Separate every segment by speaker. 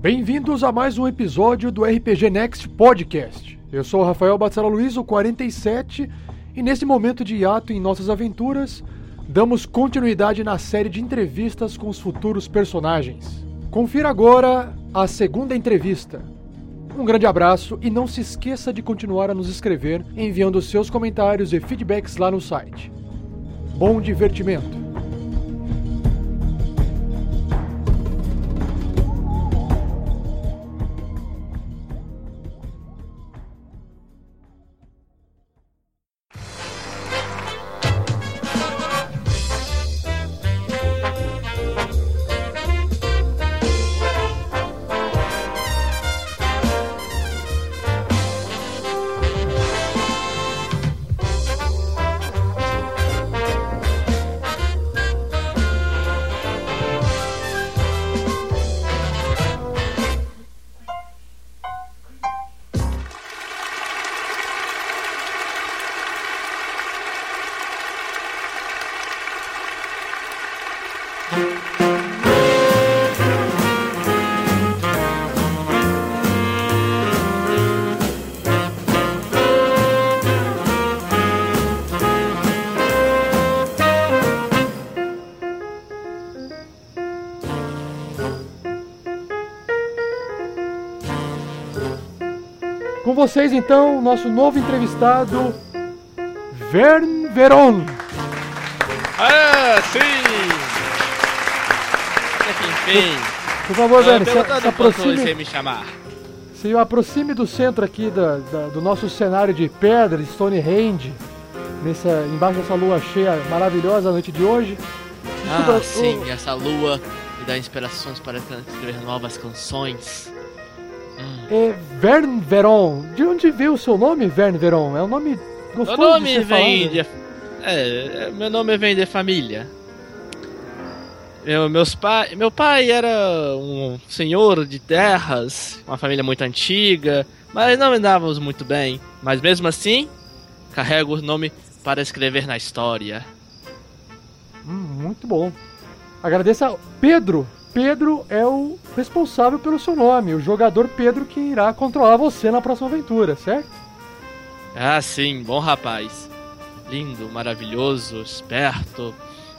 Speaker 1: Bem-vindos a mais um episódio do RPG Next Podcast. Eu sou o Rafael Batzala Luiz, o 47, e nesse momento de hiato em nossas aventuras, damos continuidade na série de entrevistas com os futuros personagens. Confira agora a segunda entrevista. Um grande abraço e não se esqueça de continuar a nos escrever enviando seus comentários e feedbacks lá no site. Bom divertimento! Vocês, então, nosso novo entrevistado, Vern Veron.
Speaker 2: Ah, sim! Enfim,
Speaker 1: Por favor, Vern, se, se
Speaker 2: enquanto você
Speaker 1: aproxime,
Speaker 2: me chamar.
Speaker 1: se aproxime do centro aqui da- da- do nosso cenário de pedra, de Stonehenge, nessa, embaixo dessa lua cheia maravilhosa a noite de hoje. Desculpa,
Speaker 2: Ah,
Speaker 1: o-
Speaker 2: sim, essa lua me dá inspirações para escrever novas canções.
Speaker 1: É Vern Veron. De onde veio o seu nome, Vern Veron? É um nome
Speaker 2: Meu
Speaker 1: gostoso
Speaker 2: nome
Speaker 1: de
Speaker 2: vem
Speaker 1: falado.
Speaker 2: de. É, é, meu nome vem de família. Meu, meus pai, meu pai era um senhor de terras, uma família muito antiga, mas não andávamos muito bem. Mas mesmo assim, carrego o nome para escrever na história.
Speaker 1: Hum, muito bom. Agradeço a Pedro. Pedro é o responsável pelo seu nome, o jogador Pedro que irá controlar você na próxima aventura, certo?
Speaker 2: Ah, sim, bom rapaz. Lindo, maravilhoso, esperto.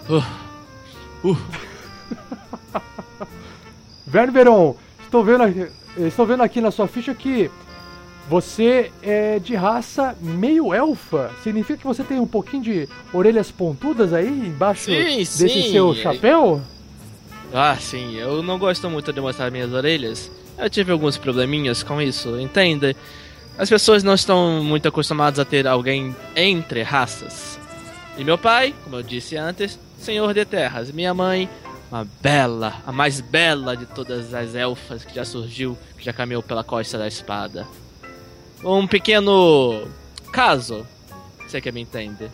Speaker 2: Uh, uh.
Speaker 1: Verne Veron, estou vendo, aqui, estou vendo aqui na sua ficha que você é de raça meio elfa. Significa que você tem um pouquinho de orelhas pontudas aí embaixo
Speaker 2: Sim,
Speaker 1: desse
Speaker 2: sim,
Speaker 1: seu
Speaker 2: é-
Speaker 1: chapéu?
Speaker 2: Ah, sim, eu não gosto muito de mostrar minhas orelhas. Eu tive alguns probleminhas com isso, entenda. As pessoas não estão muito acostumadas a ter alguém entre raças. E meu pai, como eu disse antes, senhor de terras. Minha mãe, uma bela, a mais bela de todas as elfas que já surgiu, que já caminhou pela costa da espada. Um pequeno caso, você que me entende.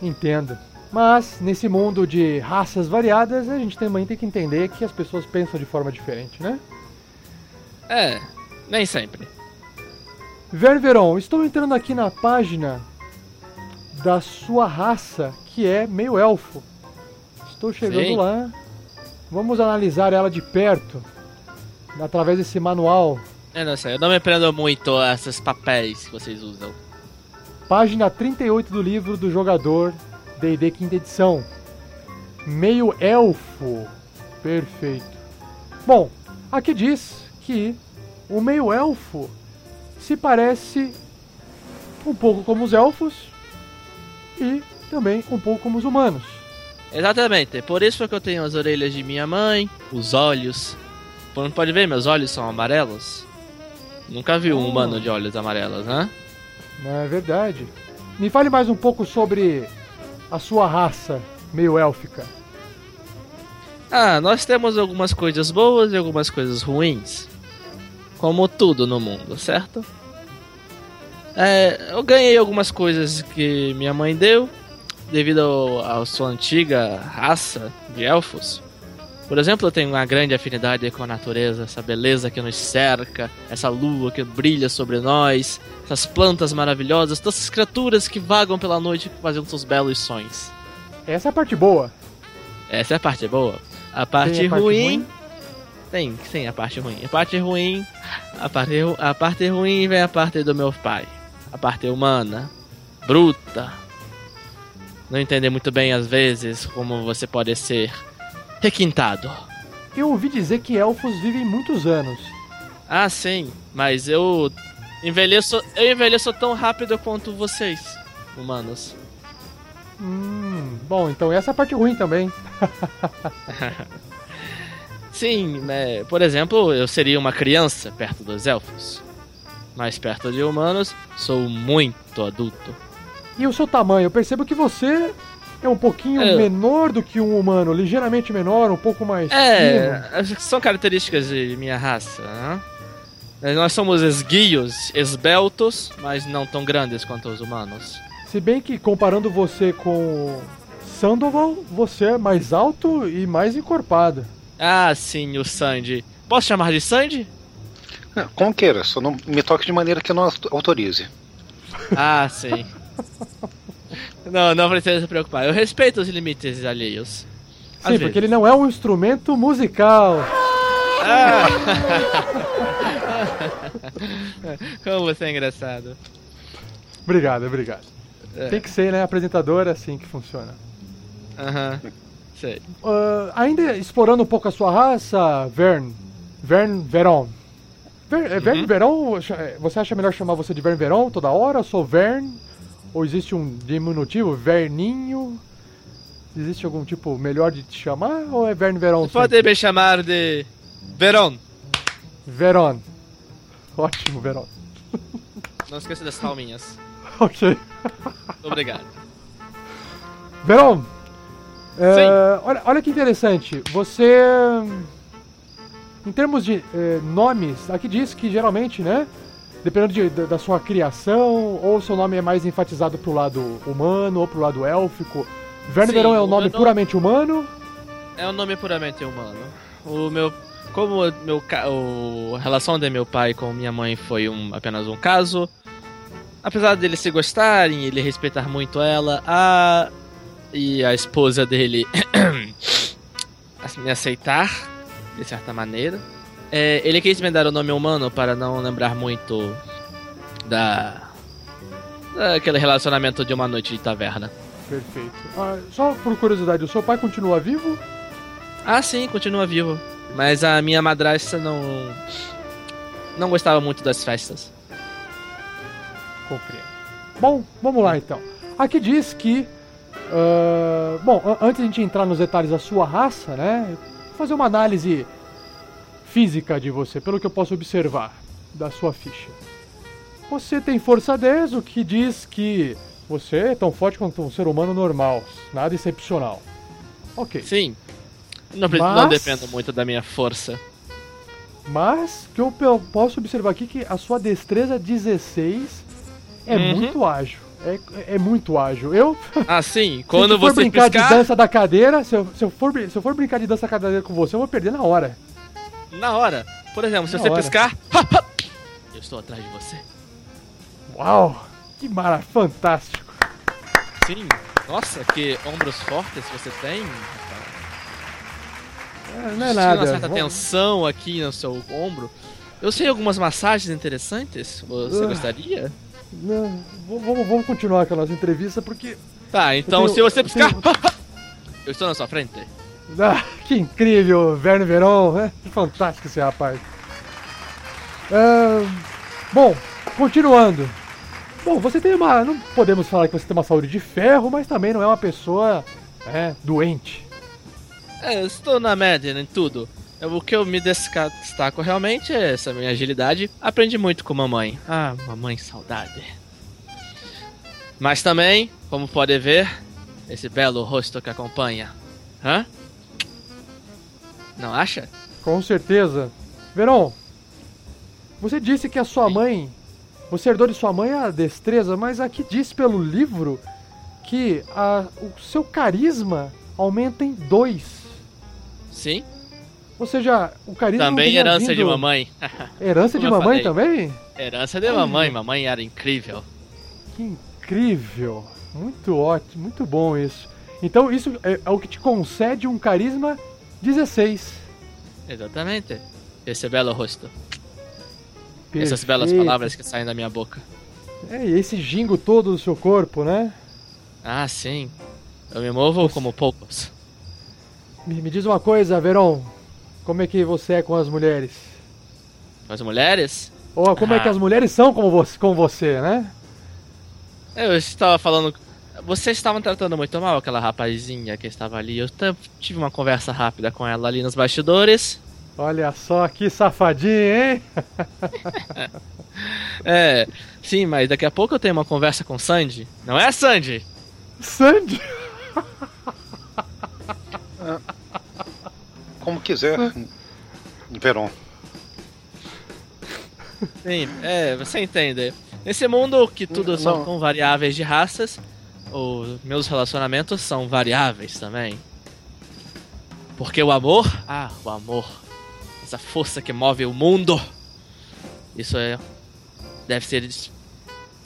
Speaker 1: Entendo. Mas nesse mundo de raças variadas, a gente também tem que entender que as pessoas pensam de forma diferente, né?
Speaker 2: É, nem sempre.
Speaker 1: Ververon, estou entrando aqui na página da sua raça, que é meio elfo. Estou chegando
Speaker 2: Sim.
Speaker 1: lá. Vamos analisar ela de perto, através desse manual.
Speaker 2: Eu não sei, eu não me prendo muito a esses papéis que vocês usam.
Speaker 1: Página 38 do livro do jogador D&D quinta edição. Meio elfo. Perfeito. Bom, aqui diz que o meio elfo se parece um pouco como os elfos e também um pouco como os humanos.
Speaker 2: Exatamente, por isso que eu tenho as orelhas de minha mãe, os olhos. Como pode ver, meus olhos são amarelos. Nunca vi um
Speaker 1: Oh.
Speaker 2: humano de olhos amarelos, né?
Speaker 1: É verdade? Me fale mais um pouco sobre a sua raça meio élfica.
Speaker 2: Ah, nós temos algumas coisas boas e algumas coisas ruins. Como tudo no mundo, certo? É, eu ganhei algumas coisas que minha mãe deu, devido à sua antiga raça de elfos. Por exemplo, eu tenho uma grande afinidade com a natureza, essa beleza que nos cerca, essa lua que brilha sobre nós, essas plantas maravilhosas, todas essas criaturas que vagam pela noite fazendo seus belos sonhos.
Speaker 1: Essa é a parte boa.
Speaker 2: Essa é a parte boa. A parte,
Speaker 1: Tem a parte
Speaker 2: ruim,
Speaker 1: ruim?
Speaker 2: Tem, sim, a parte ruim. A parte ruim. A parte, a parte ruim vem a parte do meu pai. A parte humana. Bruta. Não entender muito bem às vezes como você pode ser requintado.
Speaker 1: Eu ouvi dizer que elfos vivem muitos anos.
Speaker 2: Ah, sim, mas eu envelheço, eu envelheço tão rápido quanto vocês, humanos.
Speaker 1: Hum, bom, então essa é a parte ruim também.
Speaker 2: sim, né, por exemplo, eu seria uma criança perto dos elfos. Mas perto de humanos, sou muito adulto.
Speaker 1: E o seu tamanho? Eu percebo que você é um pouquinho é. menor do que um humano, ligeiramente menor, um pouco mais.
Speaker 2: É, fino. são características de minha raça. Né? Nós somos esguios, esbeltos, mas não tão grandes quanto os humanos.
Speaker 1: Se bem que comparando você com Sandoval, você é mais alto e mais encorpado.
Speaker 2: Ah, sim, o Sandy. Posso chamar de Sandy?
Speaker 3: como queira, só não me toque de maneira que eu não autorize.
Speaker 2: Ah, sim. não, não precisa se preocupar. Eu respeito os limites alheios.
Speaker 1: Sim, vezes. porque ele não é um instrumento musical. Ah.
Speaker 2: Como você é engraçado.
Speaker 1: Obrigado, obrigado. É. Tem que ser, né? Apresentador é assim que funciona.
Speaker 2: Aham. Uhum. Sei.
Speaker 1: Uh, ainda explorando um pouco a sua raça, Vern. Vern Veron. Ver, é Vern uhum. Veron? Você acha melhor chamar você de Vern Veron toda hora? Eu sou Vern? Ou existe um diminutivo? Verninho? Existe algum tipo melhor de te chamar? Ou é Vern Veron?
Speaker 2: Você pode me chamar de Veron.
Speaker 1: Veron. Ótimo, Veron.
Speaker 2: Não esqueça das palminhas.
Speaker 1: ok.
Speaker 2: Obrigado.
Speaker 1: Veron! É, olha, olha que interessante. Você. Em termos de é, nomes, aqui diz que geralmente, né? Dependendo de, da, da, sua criação, ou seu nome é mais enfatizado pro lado humano ou pro lado élfico. Verne Verão é um nome puramente humano?
Speaker 2: É um nome puramente humano. O meu como meu o, a relação de meu pai com minha mãe foi um, apenas um caso, apesar deles se gostarem, ele respeitar muito ela, a e a esposa dele me aceitar de certa maneira, é, ele quis me dar o nome humano para não lembrar muito da daquele relacionamento de uma noite de taverna.
Speaker 1: Perfeito. Ah, só por curiosidade, o seu pai continua vivo?
Speaker 2: Ah, sim, continua vivo. Mas a minha madrasta não. não gostava muito das festas.
Speaker 1: Compreendo. Bom, vamos lá então. Aqui diz que. Uh, bom, antes de a gente entrar nos detalhes da sua raça, né? Fazer uma análise física de você, pelo que eu posso observar da sua ficha. Você tem força 10, o que diz que você é tão forte quanto um ser humano normal, nada excepcional. Ok.
Speaker 2: Sim. Não, mas... não dependo muito da minha força.
Speaker 1: Mas que eu posso observar aqui que a sua destreza 16 é uhum. muito ágil. É, é muito ágil. Eu.
Speaker 2: Ah, sim. Quando
Speaker 1: se você
Speaker 2: for
Speaker 1: brincar
Speaker 2: piscar...
Speaker 1: de dança da cadeira, se eu, se, eu for, se eu for brincar de dança da cadeira com você, eu vou perder na hora.
Speaker 2: Na hora? Por exemplo, se na você hora. piscar. eu estou atrás de você.
Speaker 1: Uau! Que mara, fantástico.
Speaker 2: Sim. Nossa, que ombros fortes você tem.
Speaker 1: É, não é nada.
Speaker 2: uma certa Vamos... tensão aqui no seu ombro. Eu sei algumas massagens interessantes. Você uh, gostaria?
Speaker 1: Não, vamos, vamos continuar com a nossa entrevista porque.
Speaker 2: Tá, então tenho, se você piscar. Eu, tenho... eu estou na sua frente.
Speaker 1: Ah, que incrível, Verne Veron, é fantástico esse rapaz. Uh, bom, continuando. Bom, você tem uma. Não podemos falar que você tem uma saúde de ferro, mas também não é uma pessoa é, doente.
Speaker 2: É, eu estou na média em tudo. O que eu me destaco realmente é essa minha agilidade. Aprendi muito com mamãe. Ah, mamãe, saudade. Mas também, como pode ver, esse belo rosto que acompanha. Hã? Não acha?
Speaker 1: Com certeza. Verão, você disse que a sua Sim. mãe. Você herdou de sua mãe a destreza, mas aqui diz pelo livro que a, o seu carisma aumenta em dois
Speaker 2: Sim.
Speaker 1: Ou seja, o carisma
Speaker 2: Também herança vindo... de mamãe.
Speaker 1: Herança de mamãe também?
Speaker 2: Herança de mamãe, mamãe era incrível.
Speaker 1: Que incrível. Muito ótimo, muito bom isso. Então isso é, é o que te concede um carisma 16.
Speaker 2: Exatamente. Esse belo rosto. Essas belas
Speaker 1: Perfeito.
Speaker 2: palavras que saem da minha boca.
Speaker 1: É, e esse gingo todo do seu corpo, né?
Speaker 2: Ah, sim. Eu me movo como poucos.
Speaker 1: Me, me diz uma coisa, Veron. Como é que você é com as mulheres?
Speaker 2: As mulheres?
Speaker 1: Ou como é
Speaker 2: Ah.
Speaker 1: que as mulheres são com você, com você, né?
Speaker 2: Eu estava falando. Vocês estavam tratando muito mal aquela rapazinha que estava ali. Eu tive uma conversa rápida com ela ali nos bastidores.
Speaker 1: Olha só que safadinho, hein?
Speaker 2: É, sim, mas daqui a pouco eu tenho uma conversa com Sandy. Não é, Sandy?
Speaker 1: Sandy!
Speaker 3: Como quiser. Veron.
Speaker 2: Sim, é, você entende. Nesse mundo que tudo
Speaker 3: Não.
Speaker 2: são com variáveis de raças, os meus relacionamentos são variáveis também. Porque o amor, ah, o amor, essa força que move o mundo, isso é deve ser es-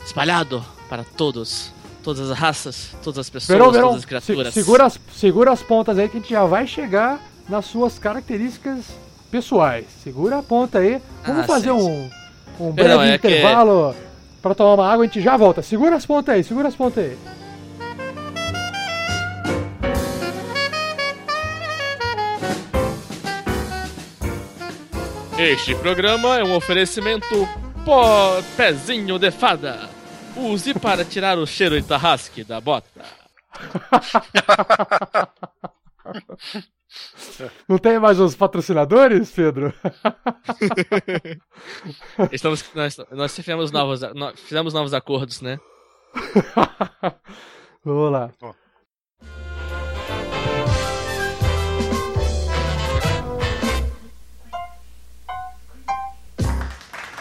Speaker 2: espalhado para todos, todas as raças, todas as pessoas,
Speaker 1: Verão, Verão,
Speaker 2: todas as
Speaker 1: se-
Speaker 2: criaturas.
Speaker 1: segura, as, segura as pontas aí que a gente já vai chegar nas suas características pessoais. Segura a ponta aí. Vamos
Speaker 2: Ah,
Speaker 1: fazer
Speaker 2: sim,
Speaker 1: um, um breve
Speaker 2: Verão, é que-
Speaker 1: intervalo pra tomar uma água, a gente já volta. Segura as pontas aí, segura as pontas aí.
Speaker 2: Este programa é um oferecimento pó pezinho de fada. Use para tirar o cheiro de tarrasque da bota.
Speaker 1: Não tem mais os patrocinadores, Pedro?
Speaker 2: Estamos, nós, nós fizemos novos, nós fizemos novos acordos, né?
Speaker 1: Vamos lá.
Speaker 3: Ó.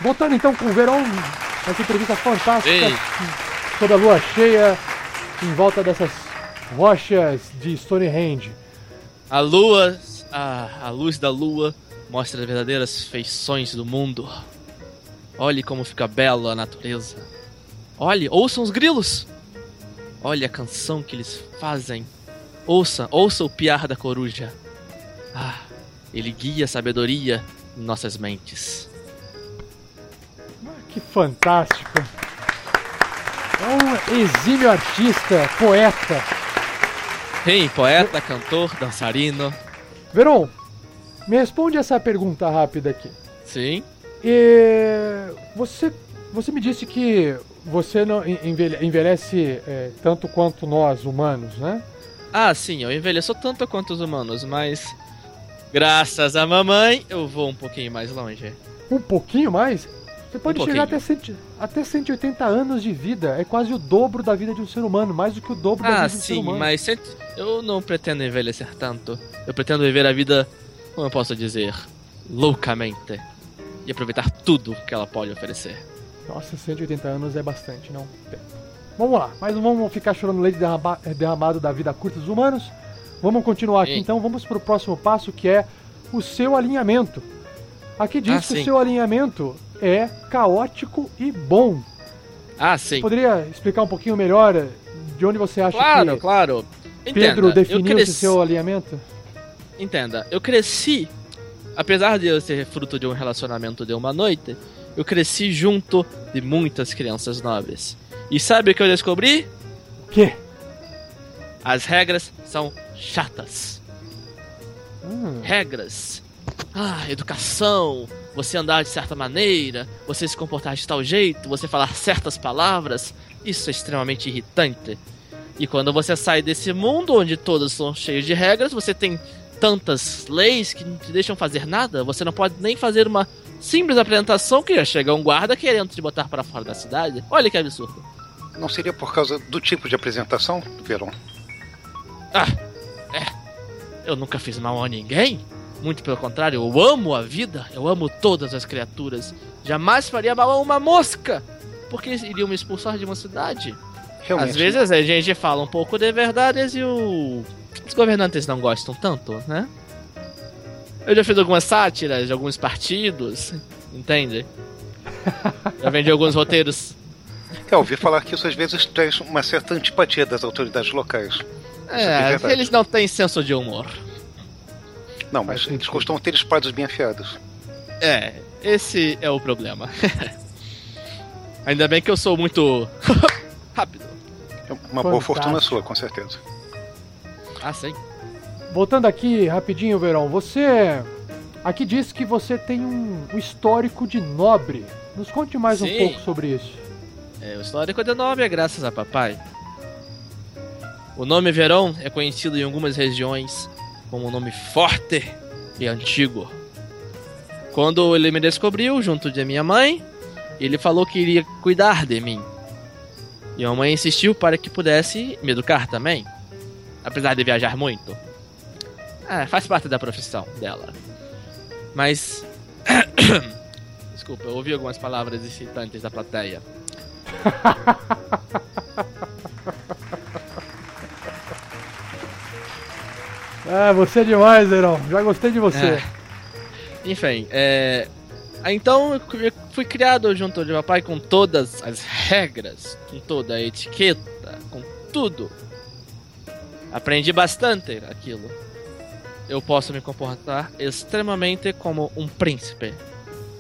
Speaker 1: Voltando então com o Verão, essa entrevista fantástica
Speaker 2: Ei.
Speaker 1: sobre a lua cheia em volta dessas rochas de Stonehenge.
Speaker 2: A lua, a, a luz da lua mostra as verdadeiras feições do mundo. Olhe como fica bela a natureza. Olhe, ouçam os grilos. Olhe a canção que eles fazem. Ouça, ouça o piar da coruja. Ah, ele guia a sabedoria em nossas mentes.
Speaker 1: Que fantástico! É um exímio artista, poeta.
Speaker 2: Sim, poeta, cantor, dançarino.
Speaker 1: Verão, me responde essa pergunta rápida aqui.
Speaker 2: Sim.
Speaker 1: E você, você me disse que você não envelhe- envelhece é, tanto quanto nós humanos, né?
Speaker 2: Ah, sim, eu envelheço tanto quanto os humanos, mas graças à mamãe eu vou um pouquinho mais longe.
Speaker 1: Um pouquinho mais? Você pode
Speaker 2: Um
Speaker 1: chegar até, cento, até 180 anos de vida. É quase o dobro da vida de um ser humano, mais do que o dobro da
Speaker 2: Ah,
Speaker 1: vida de um ser
Speaker 2: sim,
Speaker 1: humano.
Speaker 2: mas cento- eu não pretendo envelhecer tanto. Eu pretendo viver a vida, como eu posso dizer, loucamente. E aproveitar tudo que ela pode oferecer.
Speaker 1: Nossa, 180 anos é bastante, não? Vamos lá, mas não vamos ficar chorando leite derrama- derramado da vida curta dos humanos. Vamos continuar aqui
Speaker 2: Sim.
Speaker 1: então, vamos pro próximo passo que é o seu alinhamento. Aqui diz
Speaker 2: Ah,
Speaker 1: que o
Speaker 2: sim.
Speaker 1: seu alinhamento é caótico e bom.
Speaker 2: Ah, sim.
Speaker 1: Poderia explicar um pouquinho melhor de onde você acha
Speaker 2: Claro,
Speaker 1: que
Speaker 2: claro. Entenda,
Speaker 1: Pedro definiu esse
Speaker 2: cresci...
Speaker 1: seu alinhamento?
Speaker 2: Entenda, eu cresci, apesar de eu ser fruto de um relacionamento de uma noite, eu cresci junto de muitas crianças nobres. E sabe o que eu descobri?
Speaker 1: O quê?
Speaker 2: As regras são chatas.
Speaker 1: Hum,
Speaker 2: Regras. Ah, educação. Você andar de certa maneira, você se comportar de tal jeito, você falar certas palavras. Isso é extremamente irritante. E quando você sai desse mundo onde todos são cheios de regras, você tem tantas leis que não te deixam fazer nada. Você não pode nem fazer uma simples apresentação que já chega um guarda querendo te botar para fora da cidade. Olha que absurdo.
Speaker 3: Não seria por causa do tipo de apresentação, Veron?
Speaker 2: Ah, é. Eu nunca fiz mal a ninguém. Muito pelo contrário, eu amo a vida, eu amo todas as criaturas. Jamais faria mal a uma mosca, porque iriam me expulsar de uma cidade.
Speaker 3: Realmente.
Speaker 2: Às vezes a gente fala um pouco de verdades e o... os governantes não gostam tanto, né? Eu já fiz algumas sátiras de alguns partidos, entende? Já vendi alguns roteiros.
Speaker 3: Eu ouvi falar que isso às vezes traz uma certa antipatia das autoridades locais. é
Speaker 2: É, eles não têm senso de humor.
Speaker 3: Não, mas eles costumam ter espadas bem afiadas.
Speaker 2: É, esse é o problema. Ainda bem que eu sou muito rápido.
Speaker 3: É uma boa fortuna sua, com certeza.
Speaker 2: Ah, sim.
Speaker 1: Voltando aqui rapidinho, Verão, você aqui diz que você tem um, um histórico de nobre. Nos conte mais sim. um pouco sobre isso.
Speaker 2: É, o histórico de nobre é graças a papai. O nome Verão é conhecido em algumas regiões como um nome forte e antigo. Quando ele me descobriu junto de minha mãe, ele falou que iria cuidar de mim. E a mãe insistiu para que pudesse me educar também, apesar de viajar muito. Ah, faz parte da profissão dela. Mas. Desculpa, eu ouvi algumas palavras excitantes da plateia.
Speaker 1: ah, você é demais, Verão. Já gostei de você.
Speaker 2: É. Enfim, é. Então eu fui criado junto de papai com todas as regras, com toda a etiqueta, com tudo. Aprendi bastante aquilo. Eu posso me comportar extremamente como um príncipe.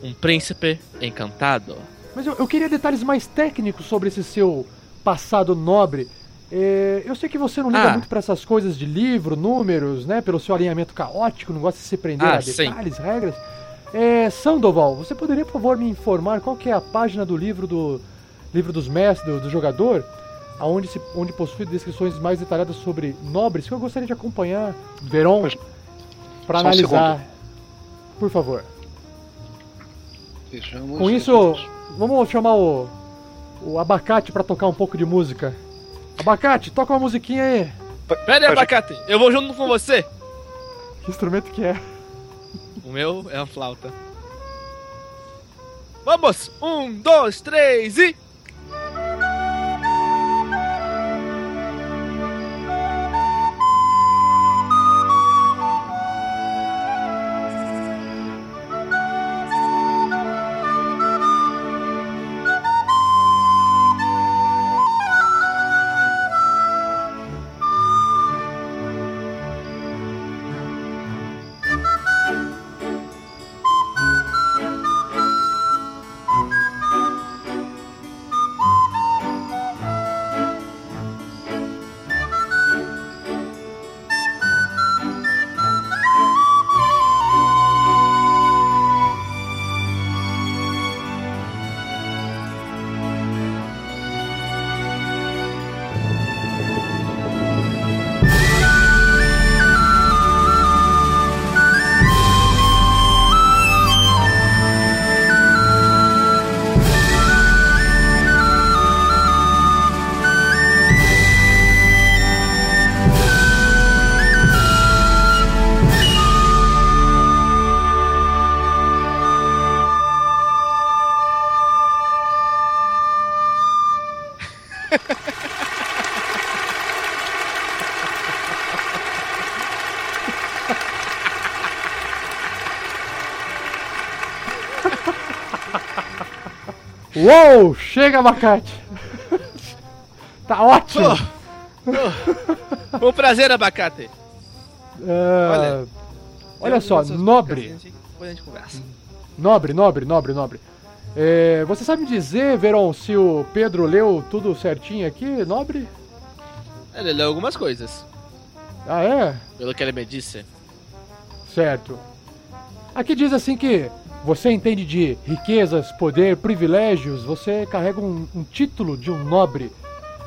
Speaker 2: Um príncipe encantado.
Speaker 1: Mas eu, eu queria detalhes mais técnicos sobre esse seu passado nobre. É, eu sei que você não liga ah. muito para essas coisas de livro, números, né? Pelo seu alinhamento caótico, não gosta de se prender ah, a detalhes, sim. regras. É, Sandoval, você poderia, por favor, me informar qual que é a página do livro do livro dos mestres, do, do jogador, aonde se, onde possui descrições mais detalhadas sobre nobres, que eu gostaria de acompanhar, Veron, para analisar. Um por favor. Com isso, vamos chamar o, o Abacate para tocar um pouco de música. Abacate, toca uma musiquinha aí.
Speaker 2: Pera aí, Abacate, eu vou junto com você.
Speaker 1: Que instrumento que é?
Speaker 2: O meu é a flauta. Vamos! Um, dois, três e.
Speaker 1: Uou! Chega, abacate! tá ótimo!
Speaker 2: Oh, oh. Um prazer, abacate!
Speaker 1: É... Olha, olha só, nobre. Depois a gente conversa. Nobre, nobre, nobre, nobre. É, você sabe dizer, Veron, se o Pedro leu tudo certinho aqui, nobre?
Speaker 2: Ele leu algumas coisas.
Speaker 1: Ah, é?
Speaker 2: Pelo que ele me disse.
Speaker 1: Certo. Aqui diz assim que você entende de riquezas, poder, privilégios, você carrega um, um título de um nobre.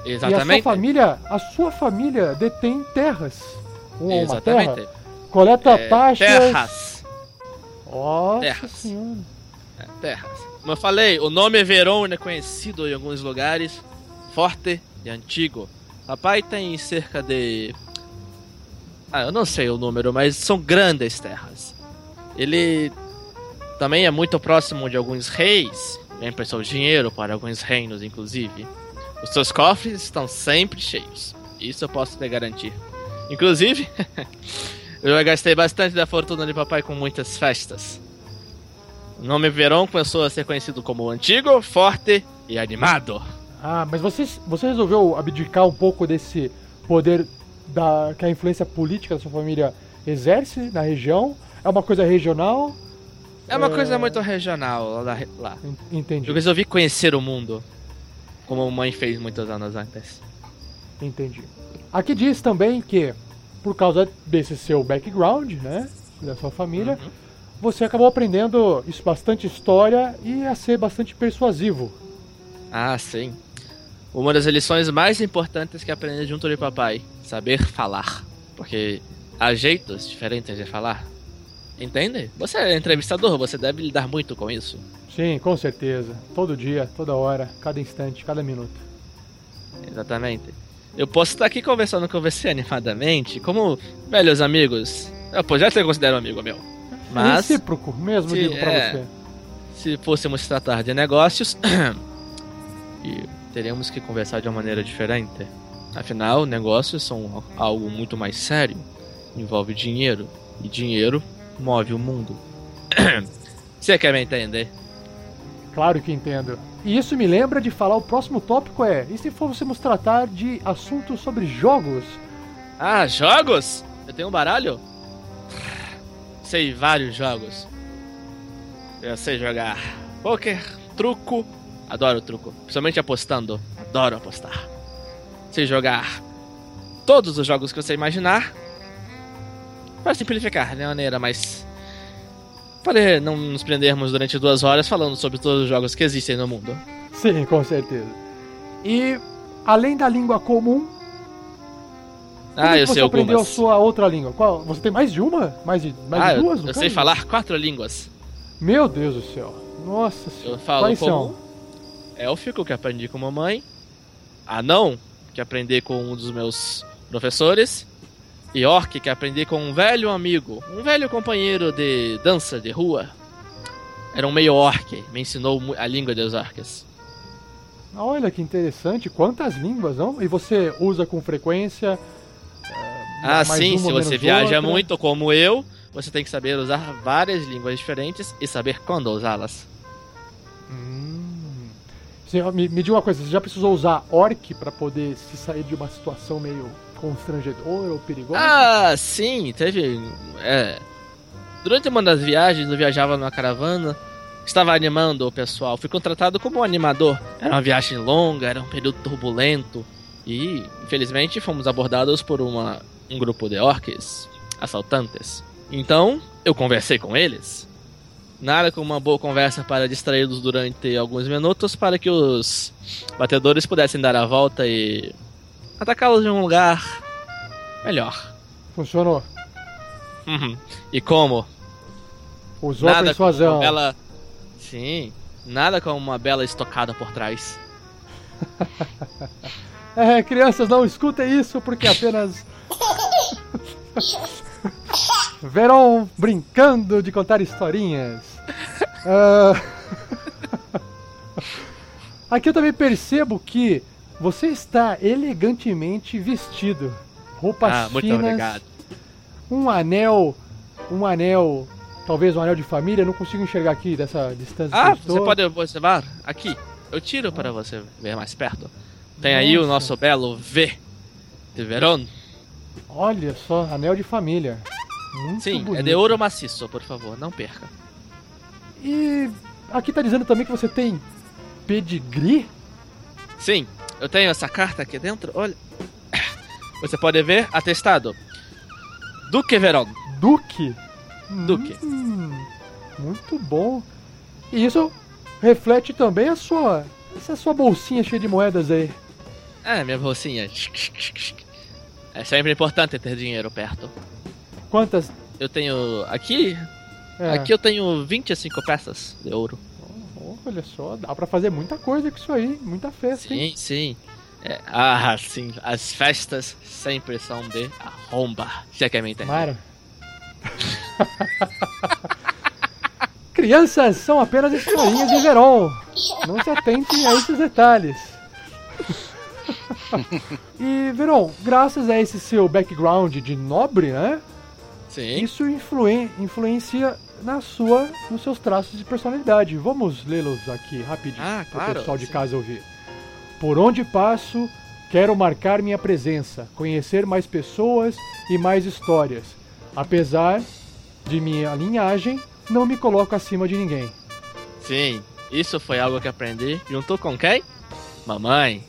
Speaker 2: Exatamente.
Speaker 1: E a sua família, a sua família detém terras. Uma, Exatamente. Uma terra, coleta é, taxas.
Speaker 2: Terras.
Speaker 1: Nossa
Speaker 2: terras.
Speaker 1: senhora.
Speaker 2: É, terras. Como eu falei, o nome Verón é conhecido em alguns lugares, forte e antigo. Papai tem cerca de. Ah, eu não sei o número, mas são grandes terras. Ele também é muito próximo de alguns reis, já emprestou dinheiro para alguns reinos, inclusive. Os seus cofres estão sempre cheios. Isso eu posso te garantir. Inclusive, eu já gastei bastante da fortuna de papai com muitas festas. O nome Verão começou a ser conhecido como antigo, forte e animado.
Speaker 1: Ah, mas você, você resolveu abdicar um pouco desse poder da que a influência política da sua família exerce na região? É uma coisa regional?
Speaker 2: É uma
Speaker 1: É.
Speaker 2: coisa muito regional lá. lá.
Speaker 1: En- Entendi,
Speaker 2: Eu resolvi conhecer o mundo. Como a mãe fez muitos anos antes.
Speaker 1: entendi. Aqui diz também que, por causa desse seu background, né? Da sua família,
Speaker 2: Uhum.
Speaker 1: você acabou aprendendo isso, bastante história e a ser bastante persuasivo.
Speaker 2: Ah, sim. Uma das lições mais importantes que aprendi junto de papai: saber falar. Porque há jeitos diferentes de falar. Entende? Você é entrevistador, você deve lidar muito com isso.
Speaker 1: Sim, com certeza. Todo dia, toda hora, cada instante, cada minuto.
Speaker 2: Exatamente. Eu posso estar aqui conversando com você animadamente, como velhos amigos. Eu já te considero um amigo meu. Mas,
Speaker 1: Recíproco, mesmo
Speaker 2: se-
Speaker 1: digo pra
Speaker 2: é.
Speaker 1: você.
Speaker 2: se fôssemos se tratar de negócios, e teríamos que conversar de uma maneira diferente. Afinal, negócios são algo muito mais sério. Envolve dinheiro. E dinheiro move o mundo. Você quer me entender?
Speaker 1: Claro que entendo. E isso me lembra de falar o próximo tópico é: e se fôssemos tratar de assuntos sobre jogos?
Speaker 2: Ah, jogos? Eu tenho um baralho? Sei vários jogos. Eu sei jogar poker, truco. Adoro truco. Principalmente apostando. Adoro apostar. Sei jogar todos os jogos que você imaginar. Para simplificar, de maneira mais. Para não nos prendermos durante duas horas falando sobre todos os jogos que existem no mundo.
Speaker 1: Sim, com certeza. E além da língua comum,
Speaker 2: Ah,
Speaker 1: é
Speaker 2: eu
Speaker 1: você
Speaker 2: sei
Speaker 1: aprendeu
Speaker 2: algumas.
Speaker 1: a sua outra língua? Qual? Você tem mais de uma? Mais de, mais
Speaker 2: Ah,
Speaker 1: de
Speaker 2: eu,
Speaker 1: duas? no
Speaker 2: eu sei falar quatro línguas.
Speaker 1: Meu Deus do céu. Nossa senhora.
Speaker 2: Eu falo
Speaker 1: Quais são?
Speaker 2: élfico, que aprendi com mamãe. Anão, que aprendi com um dos meus professores. E orc, que aprendi com um velho amigo, um velho companheiro de dança de rua. Era um meio orc, me ensinou a língua dos orcs.
Speaker 1: Olha que interessante. Quantas línguas, não? E você usa com frequência? eh,
Speaker 2: Ah, sim, se você viaja
Speaker 1: outra?
Speaker 2: muito como eu, você tem que saber usar várias línguas diferentes e saber quando usá-las.
Speaker 1: Hum. Me, me diga uma coisa, você já precisou usar orc pra poder se sair de uma situação meio constrangedora ou perigosa?
Speaker 2: Ah, sim, teve. É. Durante uma das viagens, eu viajava numa caravana, estava animando o pessoal. Fui contratado como animador. Era uma viagem longa, era um período turbulento. E, infelizmente, fomos abordados por uma, um grupo de orques assaltantes. Então, eu conversei com eles. Nada como uma boa conversa para distraí-los durante alguns minutos para que os batedores pudessem dar a volta e atacá-los em um lugar melhor.
Speaker 1: Funcionou.
Speaker 2: Uhum. E como?
Speaker 1: Usou a
Speaker 2: nada como
Speaker 1: persuasão.
Speaker 2: uma bela. Sim, nada como uma bela estocada por trás.
Speaker 1: É, crianças, não escutem isso porque apenas. Verão brincando de contar historinhas. Ah, Aqui eu também percebo que você está elegantemente vestido. Roupas
Speaker 2: ah, muito
Speaker 1: finas,
Speaker 2: obrigado.
Speaker 1: um anel, um anel, talvez um anel de família, não consigo enxergar aqui dessa distância
Speaker 2: Ah, você pode observar aqui. Eu tiro para você ver mais perto. Tem aí o
Speaker 1: Nossa.
Speaker 2: nosso belo V de Verón.
Speaker 1: Olha só, anel de família. Muito
Speaker 2: Sim,
Speaker 1: bonito.
Speaker 2: é de ouro maciço, por favor, não perca.
Speaker 1: E aqui tá dizendo também que você tem pedigree?
Speaker 2: Sim, eu tenho essa carta aqui dentro, olha. Você pode ver atestado. Duque Verón.
Speaker 1: Duque?
Speaker 2: Duque.
Speaker 1: Hum, muito bom. E isso reflete também a sua. Essa sua bolsinha cheia de moedas aí.
Speaker 2: Ah, minha bolsinha. É sempre importante ter dinheiro perto.
Speaker 1: Quantas?
Speaker 2: Eu tenho. Aqui.
Speaker 1: É,
Speaker 2: Aqui eu tenho 25 peças de ouro.
Speaker 1: Olha só, dá pra fazer muita coisa com isso aí. Muita festa, hein?
Speaker 2: Sim, sim. É, ah, sim. As festas sempre são de arromba. Você quer me entender?
Speaker 1: Mara. Crianças são apenas historinhas de Verón. Não se atentem a esses detalhes. e, Verón, graças a esse seu background de nobre, né?
Speaker 2: Sim.
Speaker 1: Isso influen- influencia na sua, nos seus traços de personalidade. Vamos lê-los aqui rapidinho
Speaker 2: Ah,
Speaker 1: para o
Speaker 2: claro,
Speaker 1: pessoal de
Speaker 2: sim.
Speaker 1: casa ouvir. Por onde passo, quero marcar minha presença, conhecer mais pessoas e mais histórias. Apesar de minha linhagem, não me coloco acima de ninguém.
Speaker 2: Sim, isso foi algo que aprendi junto com quem? Mamãe.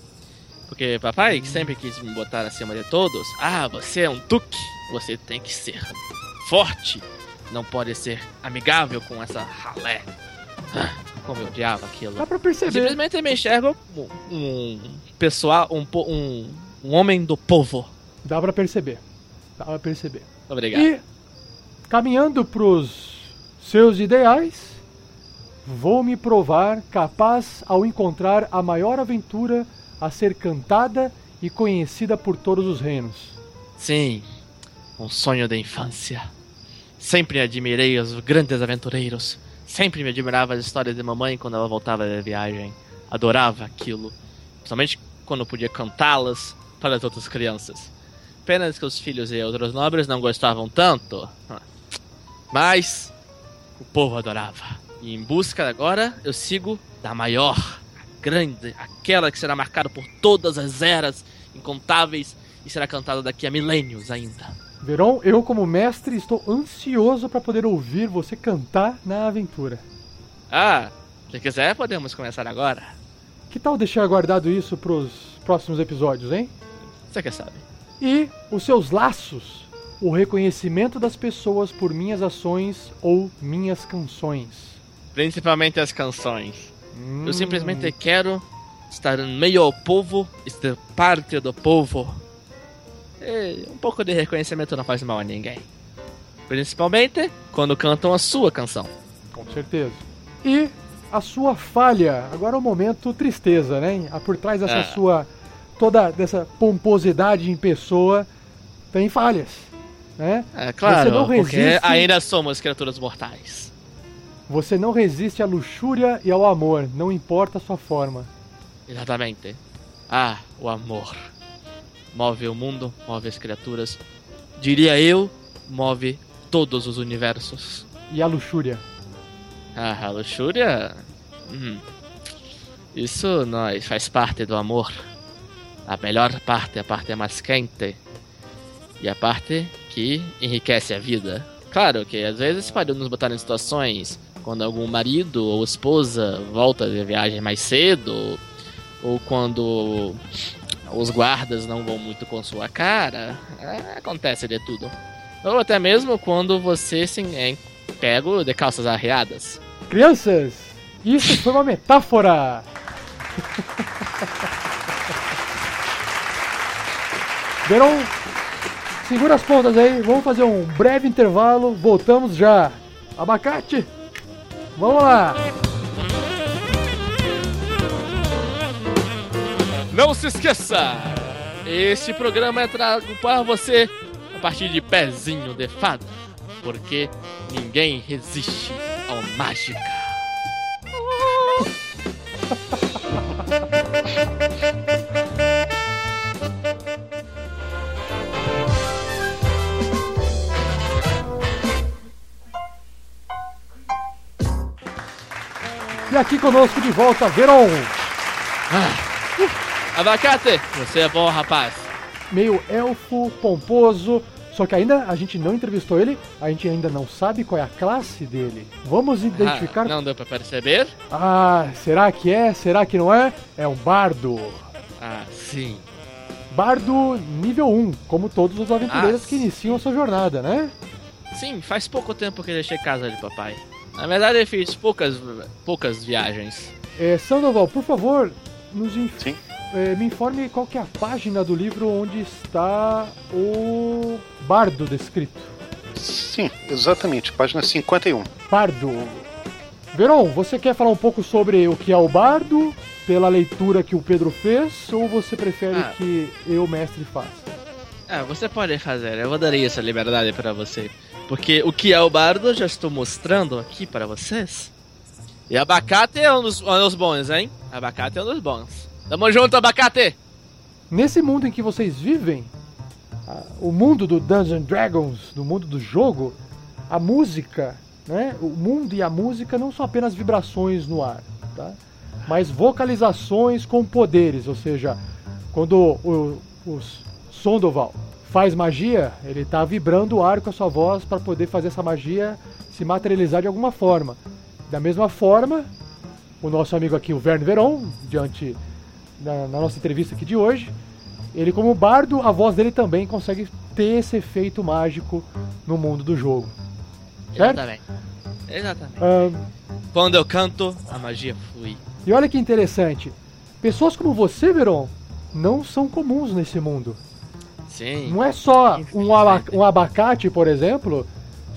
Speaker 2: Porque papai que sempre quis me botar acima de todos. Ah, você é um tuque. Você tem que ser forte. Não pode ser amigável com essa ralé. Como eu odiava aquilo.
Speaker 1: Dá pra perceber.
Speaker 2: simplesmente me enxergo um, um pessoal, um, um, um homem do povo.
Speaker 1: Dá pra perceber. Dá pra perceber.
Speaker 2: Obrigado.
Speaker 1: E caminhando pros seus ideais, vou me provar capaz ao encontrar a maior aventura a ser cantada e conhecida por todos os reinos.
Speaker 2: Sim, um sonho da infância. Sempre admirei os grandes aventureiros. Sempre me admirava as histórias de mamãe quando ela voltava da viagem. Adorava aquilo. Principalmente quando podia cantá-las para as outras crianças. Apenas que os filhos e outros nobres não gostavam tanto. Mas o povo adorava. E em busca agora eu sigo da maior, a grande, aquela que será marcada por todas as eras incontáveis e será cantada daqui a milênios ainda.
Speaker 1: Veron, eu como mestre estou ansioso para poder ouvir você cantar na aventura.
Speaker 2: Ah, se quiser podemos começar agora.
Speaker 1: Que tal deixar guardado isso pros próximos episódios, hein?
Speaker 2: Você que sabe.
Speaker 1: E os seus laços, o reconhecimento das pessoas por minhas ações ou minhas canções.
Speaker 2: Principalmente as canções.
Speaker 1: Hum,
Speaker 2: Eu simplesmente quero estar no meio ao povo, ser parte do povo. E um pouco de reconhecimento não faz mal a ninguém. Principalmente quando cantam a sua canção.
Speaker 1: Com certeza. E a sua falha. Agora é o momento tristeza, né? Por trás dessa
Speaker 2: Ah.
Speaker 1: sua. toda dessa pomposidade em pessoa, tem falhas. Né?
Speaker 2: É claro,
Speaker 1: não
Speaker 2: porque
Speaker 1: resiste-
Speaker 2: ainda somos criaturas mortais.
Speaker 1: Você não resiste à luxúria e ao amor, não importa a sua forma.
Speaker 2: Exatamente. Ah, o amor. Move o mundo, move as criaturas. Diria eu, move todos os universos.
Speaker 1: E a luxúria.
Speaker 2: Ah, a luxúria. hum, Isso nós faz parte do amor. A melhor parte, a parte mais quente. E a parte que enriquece a vida. Claro que às vezes pode nos botar em situações quando algum marido ou esposa volta de viagem mais cedo, ou quando os guardas não vão muito com sua cara. É, acontece de tudo. Ou até mesmo quando você se é pego de calças arreadas.
Speaker 1: Crianças, isso foi uma metáfora. Verão, segura as pontas aí, vamos fazer um breve intervalo, voltamos já. Abacate, vamos lá.
Speaker 2: Não se esqueça! Este programa é trago para você a partir de pezinho de fada, porque ninguém resiste ao mágica.
Speaker 1: E aqui conosco de volta, Veron.
Speaker 2: Abacate, você é bom, rapaz.
Speaker 1: Meio elfo, pomposo, só que ainda a gente não entrevistou ele, a gente ainda não sabe qual é a classe dele. Vamos identificar.
Speaker 2: Ah, não deu pra perceber?
Speaker 1: Ah, será que é? Será que não é? É um bardo.
Speaker 2: Ah, sim.
Speaker 1: Bardo nível 1, como todos os aventureiros
Speaker 2: Ah,
Speaker 1: que iniciam a sua jornada, né?
Speaker 2: Sim, faz pouco tempo que deixei casa de papai. Na verdade, eu fiz poucas, poucas viagens.
Speaker 1: É, Sandoval, por favor, nos inf-
Speaker 3: Sim.
Speaker 1: É, me informe qual que é a página do livro onde está o bardo descrito.
Speaker 3: Sim, exatamente. Página 51.
Speaker 1: Bardo. Veron, você quer falar um pouco sobre o que é o bardo, pela leitura que o Pedro fez, ou você prefere
Speaker 2: Ah.
Speaker 1: que eu, mestre, faça?
Speaker 2: Ah, você pode fazer, eu vou dar essa liberdade para você. Porque o que é o bardo eu já estou mostrando aqui para vocês. E abacate é um dos, um dos bons, hein? Abacate é um dos bons. Tamo junto, abacate!
Speaker 1: Nesse mundo em que vocês vivem, o mundo do Dungeons Dragons, do mundo do jogo, a música, né? O mundo e a música não são apenas vibrações no ar, tá? Mas vocalizações com poderes, ou seja, quando o, o Sondoval faz magia, ele está vibrando o ar com a sua voz para poder fazer essa magia se materializar de alguma forma. Da mesma forma, o nosso amigo aqui, o Verne Veron, diante da, na nossa entrevista aqui de hoje, ele como bardo, a voz dele também consegue ter esse efeito mágico no mundo do jogo. Certo?
Speaker 2: Exatamente. Exatamente.
Speaker 1: Ahn,
Speaker 2: Quando eu canto, a magia flui.
Speaker 1: e olha que interessante, pessoas como você, Veron, não são comuns nesse mundo.
Speaker 2: Sim.
Speaker 1: Não é só um, aba- um abacate, por exemplo,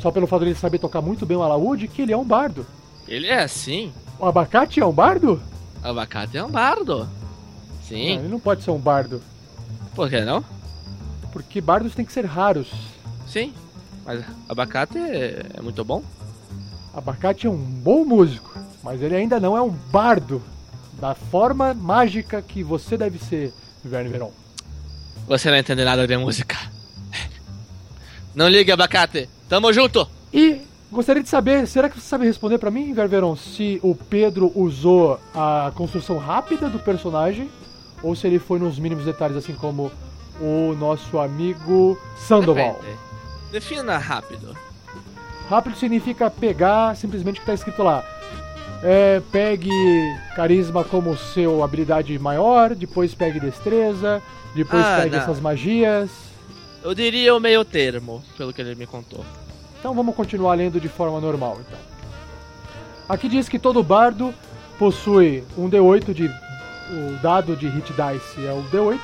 Speaker 1: só pelo fato de ele saber tocar muito bem o alaúde, que ele é um bardo.
Speaker 2: Ele é assim.
Speaker 1: O abacate é um bardo?
Speaker 2: Abacate é um bardo.
Speaker 1: Não,
Speaker 2: Sim.
Speaker 1: ele não pode ser um bardo,
Speaker 2: Por que não?
Speaker 1: porque bardos têm que ser raros.
Speaker 2: Sim. Mas abacate é, é muito bom.
Speaker 1: Abacate é um bom músico, mas ele ainda não é um bardo da forma mágica que você deve ser, Verne Veron.
Speaker 2: Você não entende nada de música. Não ligue, abacate. Tamo junto.
Speaker 1: E gostaria de saber, será que você sabe responder pra mim, Verne Veron, se o Pedro usou a construção rápida do personagem ou se ele foi nos mínimos detalhes, assim como o nosso amigo Sandoval?
Speaker 2: Depende. Defina rápido.
Speaker 1: Rápido significa pegar simplesmente o que está escrito lá. É, pegue carisma como seu habilidade maior, depois pegue destreza, depois
Speaker 2: Ah,
Speaker 1: pegue
Speaker 2: não.
Speaker 1: essas magias.
Speaker 2: Eu diria o meio termo, pelo que ele me contou.
Speaker 1: Então vamos continuar lendo de forma normal, então. Aqui diz que todo bardo possui um D8 de o dado de hit dice é o D8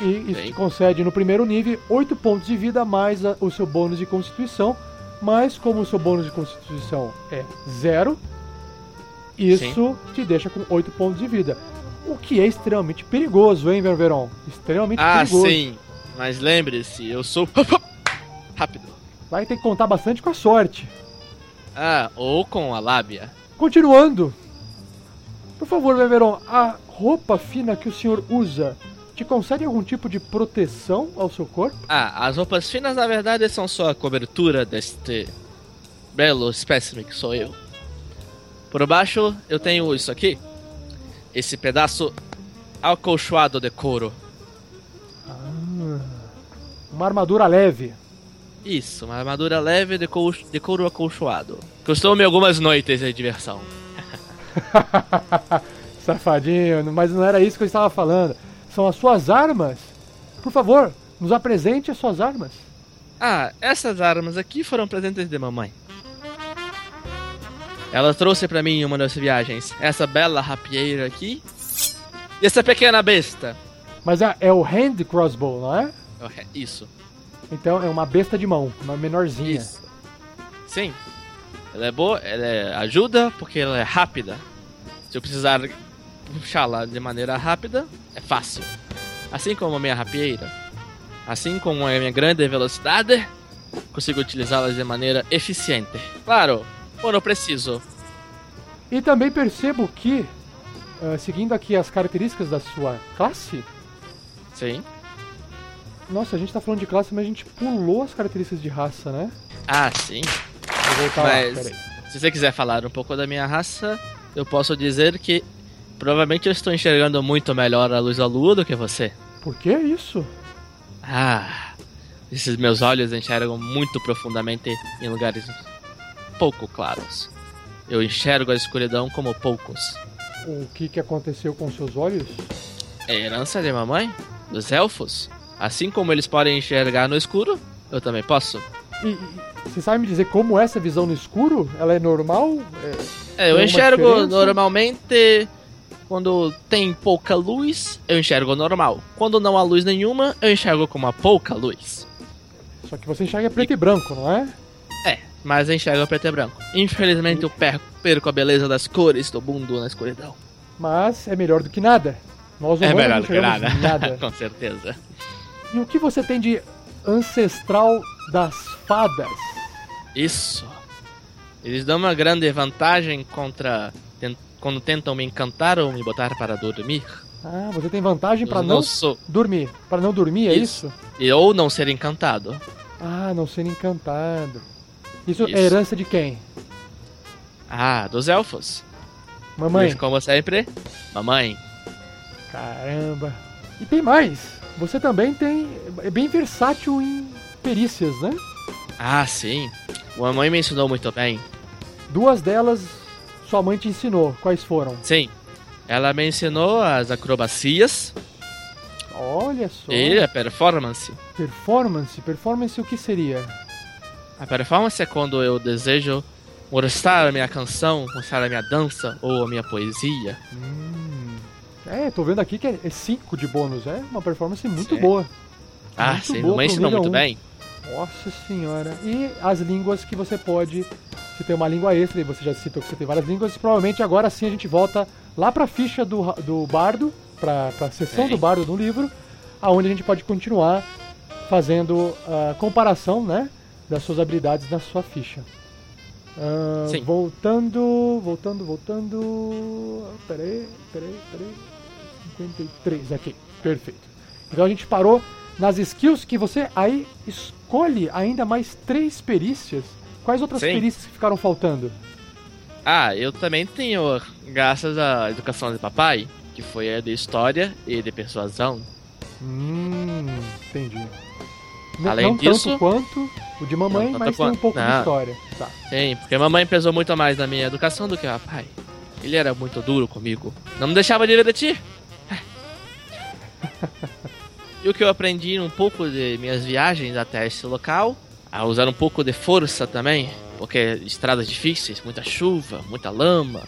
Speaker 1: e isso
Speaker 2: Bem.
Speaker 1: te concede no primeiro nível 8 pontos de vida mais a- o seu bônus de constituição, mas como o seu bônus de constituição é zero, isso te deixa com 8 pontos de vida. O que é extremamente perigoso, hein, Ververon? Extremamente
Speaker 2: Ah,
Speaker 1: perigoso.
Speaker 2: sim. Mas lembre-se, eu sou rápido.
Speaker 1: Vai ter que contar bastante com a sorte.
Speaker 2: Ah, ou com a lábia.
Speaker 1: Continuando. Por favor, Ververon, a roupa fina que o senhor usa te concede algum tipo de proteção ao seu corpo?
Speaker 2: Ah, as roupas finas na verdade são só a cobertura deste belo espécime que sou eu. Por baixo eu tenho isso aqui. Esse pedaço acolchoado de couro.
Speaker 1: Ah, uma armadura leve.
Speaker 2: Isso, uma armadura leve de, cou de couro acolchoado. Custou-me algumas noites de diversão.
Speaker 1: Safadinho, mas não era isso que eu estava falando. São as suas armas. Por favor, nos apresente as suas armas.
Speaker 2: Ah, essas armas aqui foram presentes de mamãe. Ela trouxe pra mim em uma das viagens essa bela rapieira aqui e essa pequena besta.
Speaker 1: Mas é, é o hand crossbow, não é?
Speaker 2: É Isso,
Speaker 1: Então é uma besta de mão, uma menorzinha.
Speaker 2: isso. Sim. Ela é boa, ela é- ajuda porque ela é rápida. Se eu precisar puxá-la de maneira rápida, é fácil. Assim como a minha rapieira. Assim como a minha grande velocidade, consigo utilizá-las de maneira eficiente. Claro, quando preciso.
Speaker 1: E também percebo que, ah, seguindo aqui as características da sua classe,
Speaker 2: Sim.
Speaker 1: Nossa, a gente tá falando de classe, mas a gente pulou as características de raça, né?
Speaker 2: Ah, sim.
Speaker 1: Vou voltar
Speaker 2: Mas-
Speaker 1: lá, peraí.
Speaker 2: Se você quiser falar um pouco da minha raça, eu posso dizer que provavelmente eu estou enxergando muito melhor a luz da lua do que você.
Speaker 1: Por que isso?
Speaker 2: Ah, esses meus olhos enxergam muito profundamente em lugares pouco claros. Eu enxergo a escuridão como poucos.
Speaker 1: O que, que aconteceu com seus olhos?
Speaker 2: É herança de mamãe? Dos elfos? Assim como eles podem enxergar no escuro, eu também posso.
Speaker 1: E, e- você sabe me dizer como é essa visão no escuro? Ela é normal? É-
Speaker 2: É, eu enxergo
Speaker 1: diferença?
Speaker 2: normalmente quando tem pouca luz, eu enxergo normal. Quando não há luz nenhuma, eu enxergo com uma pouca luz.
Speaker 1: Só que você enxerga preto e branco, não é?
Speaker 2: É, mas eu enxergo preto e branco. Infelizmente eu perco, perco a beleza das cores do mundo na escuridão.
Speaker 1: Mas é melhor do que nada. Nós
Speaker 2: É melhor do que nada.
Speaker 1: nada.
Speaker 2: com certeza.
Speaker 1: E o que você tem de ancestral das fadas?
Speaker 2: Isso. Eles dão uma grande vantagem contra quando tentam me encantar ou me botar para dormir.
Speaker 1: Ah, você tem vantagem pra
Speaker 2: Eu
Speaker 1: não
Speaker 2: sou
Speaker 1: dormir. Pra não dormir, é isso?
Speaker 2: Isso. e ou não ser encantado.
Speaker 1: Ah, não ser encantado. Isso, é
Speaker 2: Isso.
Speaker 1: herança de quem?
Speaker 2: Ah, dos elfos.
Speaker 1: Mamãe.
Speaker 2: Mas como sempre, mamãe.
Speaker 1: Caramba. E tem mais. você também tem. É bem versátil em perícias, né?
Speaker 2: Ah, sim. A mãe me ensinou muito bem.
Speaker 1: Duas delas sua mãe te ensinou. Quais foram?
Speaker 2: Sim. Ela me ensinou as acrobacias.
Speaker 1: Olha só.
Speaker 2: E a performance.
Speaker 1: Performance? Performance o que seria?
Speaker 2: A performance é quando eu desejo mostrar a minha canção, mostrar a minha dança ou a minha poesia.
Speaker 1: Hum. É, tô vendo aqui que é 5 de bônus. É uma performance muito
Speaker 2: Sim.
Speaker 1: boa.
Speaker 2: Ah,
Speaker 1: Muito
Speaker 2: sim,
Speaker 1: boa pro
Speaker 2: ensinou muito
Speaker 1: um.
Speaker 2: bem.
Speaker 1: Nossa senhora. E as línguas que você pode. Você tem uma língua extra e você já citou que você tem várias línguas. Provavelmente agora sim a gente volta lá pra ficha do, do bardo, pra, pra sessão
Speaker 2: Sim.
Speaker 1: do bardo do livro, aonde a gente pode continuar fazendo a comparação, né? Das suas habilidades na sua ficha. Ah,
Speaker 2: Sim.
Speaker 1: voltando, voltando, voltando. Peraí, peraí, peraí. 53, aqui, perfeito. Então a gente parou nas skills que você aí escolhe ainda mais três perícias. Quais outras
Speaker 2: Sim.
Speaker 1: perícias que ficaram faltando?
Speaker 2: Ah, eu também tenho, graças à educação de papai, que foi a de história e de persuasão.
Speaker 1: Hum, entendi.
Speaker 2: Além
Speaker 1: não
Speaker 2: disso-
Speaker 1: tanto quanto o de mamãe,
Speaker 2: Não
Speaker 1: mas tem um pouco de
Speaker 2: não.
Speaker 1: história. Tá.
Speaker 2: Sim, porque a mamãe pesou muito mais na minha educação do que o papai. Ele era muito duro comigo. Não me deixava divertir. E o que eu aprendi um pouco de minhas viagens até esse local, a usar um pouco de força também, porque estradas difíceis, muita chuva, muita lama,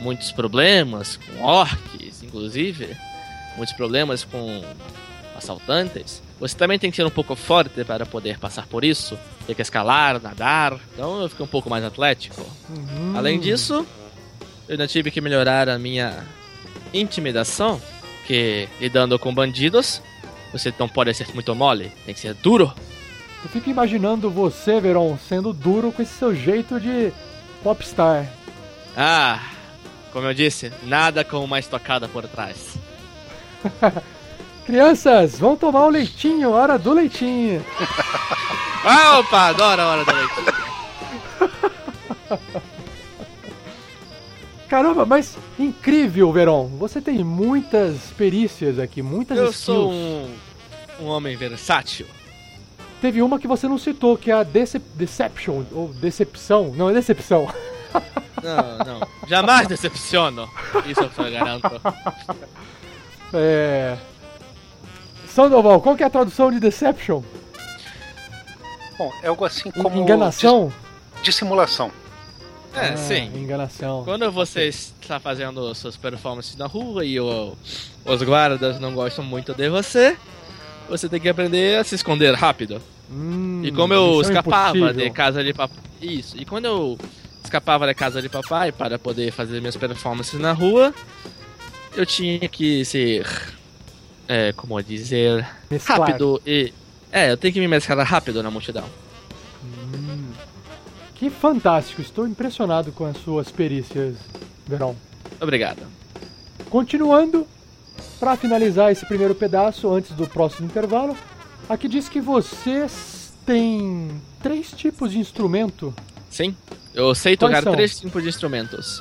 Speaker 2: muitos problemas com orques, inclusive, muitos problemas com assaltantes. Você também tem que ser um pouco forte para poder passar por isso. Tem que escalar, nadar. Então eu fiquei um pouco mais atlético.
Speaker 1: Uhum.
Speaker 2: Além disso, eu ainda tive que melhorar a minha intimidação, que lidando com bandidos, você não pode ser muito mole, tem que ser duro.
Speaker 1: Eu fico imaginando você, Veron, sendo duro com esse seu jeito de popstar.
Speaker 2: Ah, como eu disse, nada com uma estocada por trás.
Speaker 1: Crianças, vão tomar o leitinho, hora do leitinho.
Speaker 2: Ah, opa, adoro a hora da noite.
Speaker 1: Caramba, mas incrível, Veron. Você tem muitas perícias aqui, muitas
Speaker 2: Eu
Speaker 1: skills.
Speaker 2: sou um, um homem versátil.
Speaker 1: Teve uma que você não citou, que é a Decep Deception, ou Decepção. Não, é Decepção.
Speaker 2: Não, não, jamais decepciono. Isso eu só garanto.
Speaker 1: É... Sandoval, qual que é a tradução de Deception?
Speaker 3: Bom, é algo assim como.
Speaker 1: Enganação?
Speaker 3: dis- Dissimulação.
Speaker 2: É,
Speaker 1: Ah,
Speaker 2: sim.
Speaker 1: Enganação.
Speaker 2: Quando você está fazendo suas performances na rua e o- os guardas não gostam muito de você, você tem que aprender a se esconder rápido.
Speaker 1: Hum,
Speaker 2: E como eu
Speaker 1: missão
Speaker 2: escapava
Speaker 1: impossível.
Speaker 2: de casa de papai. Isso, e quando eu escapava da casa de papai para poder fazer minhas performances na rua, eu tinha que ser. É, como dizer.
Speaker 1: Mesclar.
Speaker 2: Rápido e. É, eu tenho que me mesclar rápido na multidão.
Speaker 1: Hum. Que fantástico, estou impressionado com as suas perícias, Verão.
Speaker 2: Obrigado.
Speaker 1: Continuando, para finalizar esse primeiro pedaço, antes do próximo intervalo, aqui diz que vocês têm três tipos de instrumento.
Speaker 2: Sim, eu sei
Speaker 1: Quais
Speaker 2: tocar
Speaker 1: são?
Speaker 2: três tipos de instrumentos.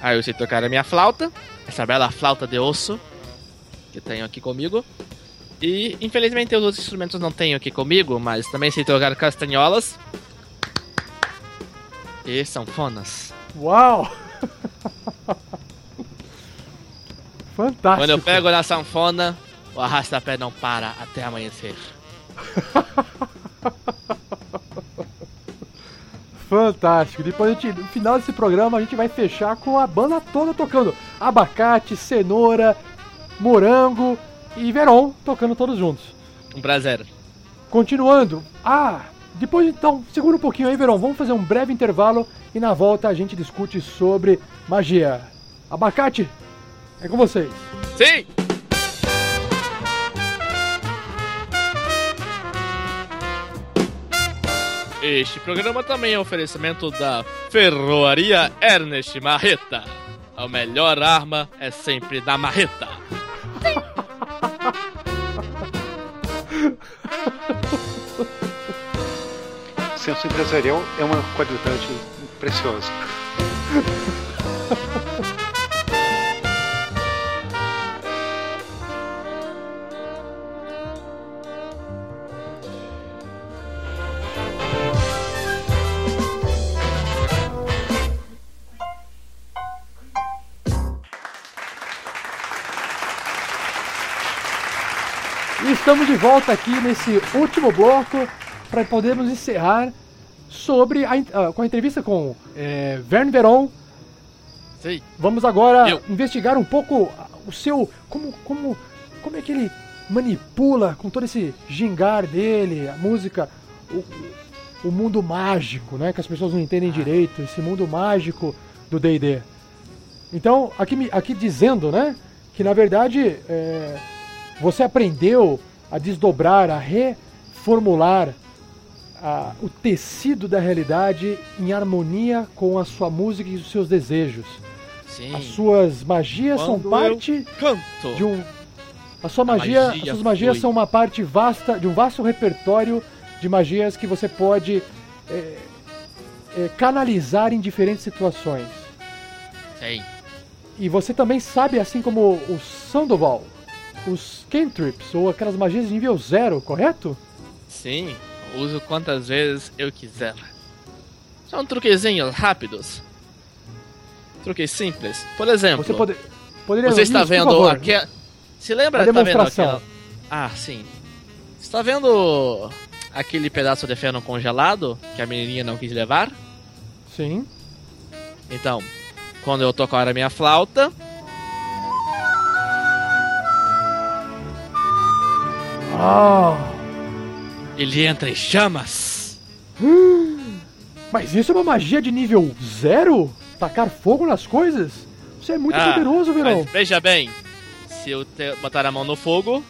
Speaker 2: Ah, eu sei tocar a minha flauta, essa bela flauta de osso que tenho aqui comigo. E infelizmente os outros instrumentos não tenho aqui comigo, mas também sei tocar castanholas e sanfonas.
Speaker 1: Uau! Fantástico.
Speaker 2: Quando eu pego na sanfona, o arrasta-pé não para até amanhecer.
Speaker 1: Fantástico. Depois, a gente, no final desse programa, a gente vai fechar com a banda toda tocando abacate, cenoura, morango e Veron tocando todos juntos.
Speaker 2: Um prazer.
Speaker 1: Continuando. Ah, depois então, segura um pouquinho aí, Verão. Vamos fazer um breve intervalo e na volta a gente discute sobre magia. Abacate, é com vocês.
Speaker 2: Sim! Este programa também é um oferecimento da Ferroaria Ernest Marreta. A melhor arma é sempre da marreta.
Speaker 3: Senso empresarial é uma qualidade preciosa.
Speaker 1: estamos de volta aqui nesse último bloco para podermos encerrar sobre a, ah, com a entrevista com é, Verne Veron.
Speaker 2: Sim.
Speaker 1: Vamos agora
Speaker 2: Eu.
Speaker 1: investigar um pouco o seu como como como é que ele manipula com todo esse gingar dele, a música, o, o mundo mágico, né, que as pessoas não entendem direito, esse mundo mágico do D&D. Então, aqui, aqui dizendo, né, que na verdade é, você aprendeu a desdobrar, a reformular a- o tecido da realidade em harmonia com a sua música e os seus desejos.
Speaker 2: Sim.
Speaker 1: As suas magias são
Speaker 2: Quando
Speaker 1: parte
Speaker 2: Canto.
Speaker 1: de um. A sua magia,
Speaker 2: magia
Speaker 1: as suas magias
Speaker 2: flui.
Speaker 1: são uma parte vasta, de um vasto repertório de magias que você pode é, é, canalizar em diferentes situações.
Speaker 2: Sim.
Speaker 1: E você também sabe, assim como o Sandoval, os cantrips, ou aquelas magias de nível zero, correto?
Speaker 2: Sim. Uso quantas vezes eu quiser. São truquezinhos rápidos. Truques simples. Por exemplo,
Speaker 1: Você pode, poderia
Speaker 2: você está
Speaker 1: isso,
Speaker 2: vendo aquela. Se lembra?
Speaker 1: A
Speaker 2: Tá vendo
Speaker 1: demonstração.
Speaker 2: aquela... Ah, sim. Você está vendo aquele pedaço de ferro congelado que a menininha não quis levar?
Speaker 1: Sim.
Speaker 2: Então, quando eu tocar a minha flauta,
Speaker 1: Ah,
Speaker 2: ele entra em chamas.
Speaker 1: mas isso é uma magia de nível zero? Tacar fogo nas coisas? Você é muito
Speaker 2: Ah,
Speaker 1: poderoso, Verão.
Speaker 2: Mas veja bem, se eu botar a mão no fogo,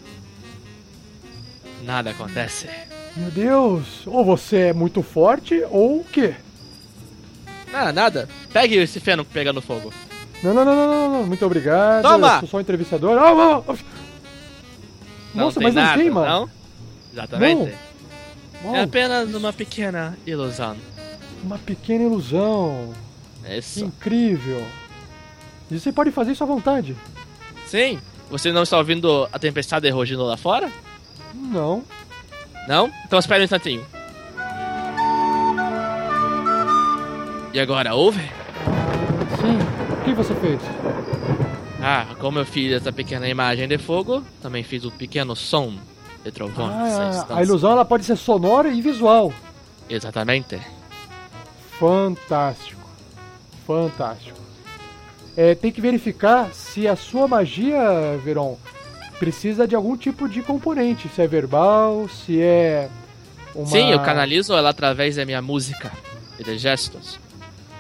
Speaker 2: nada acontece.
Speaker 1: Meu Deus, ou você é muito forte, ou o quê?
Speaker 2: Nada, nada. Pegue esse feno que pega no fogo.
Speaker 1: Não, não, não, não, não, não. muito obrigado.
Speaker 2: Toma!
Speaker 1: Eu sou só um entrevistador. Ah, ah, ah.
Speaker 2: Não
Speaker 1: Nossa,
Speaker 2: tem
Speaker 1: mas não
Speaker 2: nada,
Speaker 1: queima.
Speaker 2: Não? Exatamente.
Speaker 1: Uau,
Speaker 2: É apenas uma pequena ilusão.
Speaker 1: Uma pequena ilusão.
Speaker 2: Isso.
Speaker 1: incrível. E você pode fazer isso à vontade.
Speaker 2: Sim. Você não está ouvindo a tempestade rugindo lá fora?
Speaker 1: Não.
Speaker 2: Não? Então espere um instantinho. E agora, ouve?
Speaker 1: Sim. O que você fez?
Speaker 2: Ah, como eu fiz essa pequena imagem de fogo, também fiz um pequeno som de trovões. à
Speaker 1: Ah, a ilusão ela pode ser sonora e visual.
Speaker 2: Exatamente.
Speaker 1: Fantástico. Fantástico. É, tem que verificar se a sua magia, Veron, precisa de algum tipo de componente. Se é verbal, se é. Uma...
Speaker 2: Sim, eu canalizo ela através da minha música e de gestos.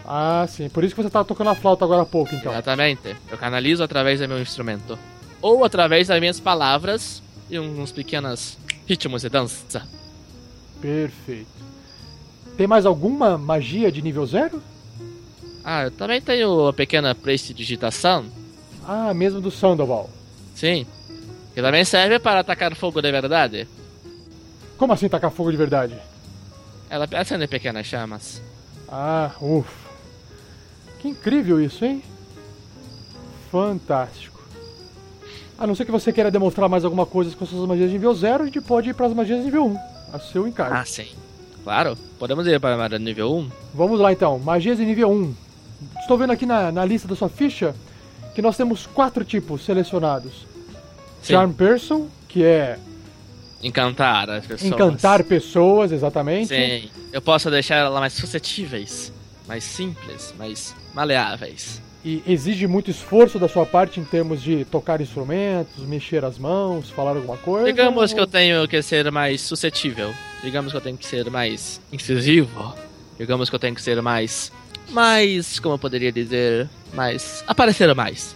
Speaker 1: Ah, sim. Por isso que você tava tocando a flauta agora há pouco, então.
Speaker 2: Exatamente. Eu canalizo através do meu instrumento. Ou através das minhas palavras e uns pequenos ritmos de dança.
Speaker 1: Perfeito. Tem mais alguma magia de nível zero?
Speaker 2: Ah, eu também tenho a pequena prestidigitação.
Speaker 1: Ah, mesmo do Sandoval.
Speaker 2: Sim. Que também serve para atacar fogo de verdade.
Speaker 1: Como assim tacar fogo de verdade?
Speaker 2: Ela acende pequenas chamas.
Speaker 1: Ah, ufa. Que incrível isso, hein? Fantástico. A não ser que você queira demonstrar mais alguma coisa com suas magias de nível 0, a gente pode ir para as magias de nível 1. A seu encargo.
Speaker 2: Ah, sim. Claro. Podemos ir para o nível 1?
Speaker 1: Vamos lá então, magias de nível 1. Estou vendo aqui na, na lista da sua ficha que nós temos quatro tipos selecionados:
Speaker 2: Sim.
Speaker 1: Charm Person, que é
Speaker 2: Encantar as pessoas.
Speaker 1: encantar pessoas, exatamente.
Speaker 2: Sim. Eu posso deixar ela mais suscetíveis, mais simples, mais maleáveis.
Speaker 1: E exige muito esforço da sua parte em termos de tocar instrumentos, mexer as mãos, falar alguma coisa.
Speaker 2: Digamos que
Speaker 1: ou-
Speaker 2: eu tenho que ser mais suscetível. Digamos que eu tenho que ser mais incisivo. Digamos que eu tenho que ser mais. Mais. Como eu poderia dizer? Mais. Aparecer mais.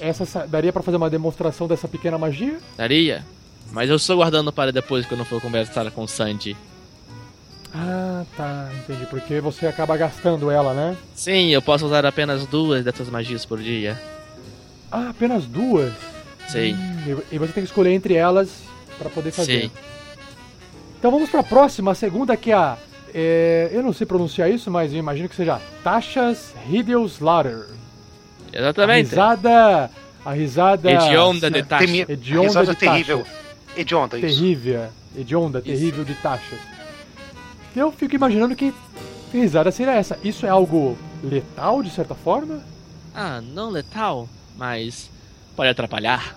Speaker 1: Essa sa- daria pra fazer uma demonstração dessa pequena magia?
Speaker 2: Daria? Mas eu estou guardando para depois quando eu for conversar com o Sandy.
Speaker 1: Ah, tá, entendi. Porque você acaba gastando ela, né?
Speaker 2: Sim, eu posso usar apenas duas dessas magias por dia.
Speaker 1: Ah, apenas duas.
Speaker 2: Sim.
Speaker 1: Hum, e você tem que escolher entre elas pra poder fazer.
Speaker 2: Sim.
Speaker 1: Então vamos pra próxima, a segunda que é a. é, eu não sei pronunciar isso, mas eu imagino que seja Tachas Hideoslaughter. A
Speaker 2: Exatamente.
Speaker 1: risada. A risada.
Speaker 2: Hedionda de taxa.
Speaker 3: Temi...
Speaker 1: Hedionda de
Speaker 3: terrível.
Speaker 1: taxas.
Speaker 3: Hedionda, isso.
Speaker 1: Terrível. Hedionda, terrível de taxas. Eu fico imaginando que risada seria essa. Isso é algo letal, de certa forma?
Speaker 2: Ah, não letal, mas pode atrapalhar.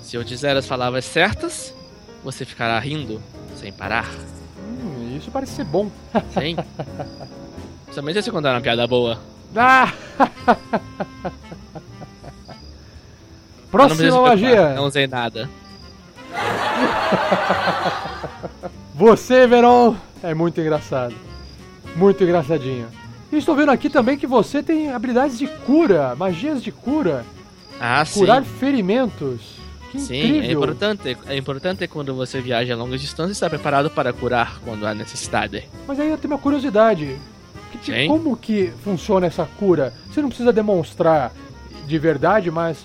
Speaker 2: Se eu disser as palavras certas, você ficará rindo sem parar.
Speaker 1: Hum, isso parece ser bom.
Speaker 2: Sim. Principalmente se contar uma piada boa.
Speaker 1: Ah! Próxima magia.
Speaker 2: Não usei nada.
Speaker 1: Você, Verão, é muito engraçado. Muito engraçadinho. E estou vendo aqui também que você tem habilidades de cura, magias de cura.
Speaker 2: Ah, sim.
Speaker 1: Curar ferimentos. Que
Speaker 2: Sim,
Speaker 1: incrível.
Speaker 2: é importante. É importante quando você viaja a longas distâncias estar preparado para curar quando há necessidade.
Speaker 1: Mas aí eu tenho uma curiosidade. Que ti-
Speaker 2: Sim.
Speaker 1: como que funciona essa cura? Você não precisa demonstrar de verdade, mas.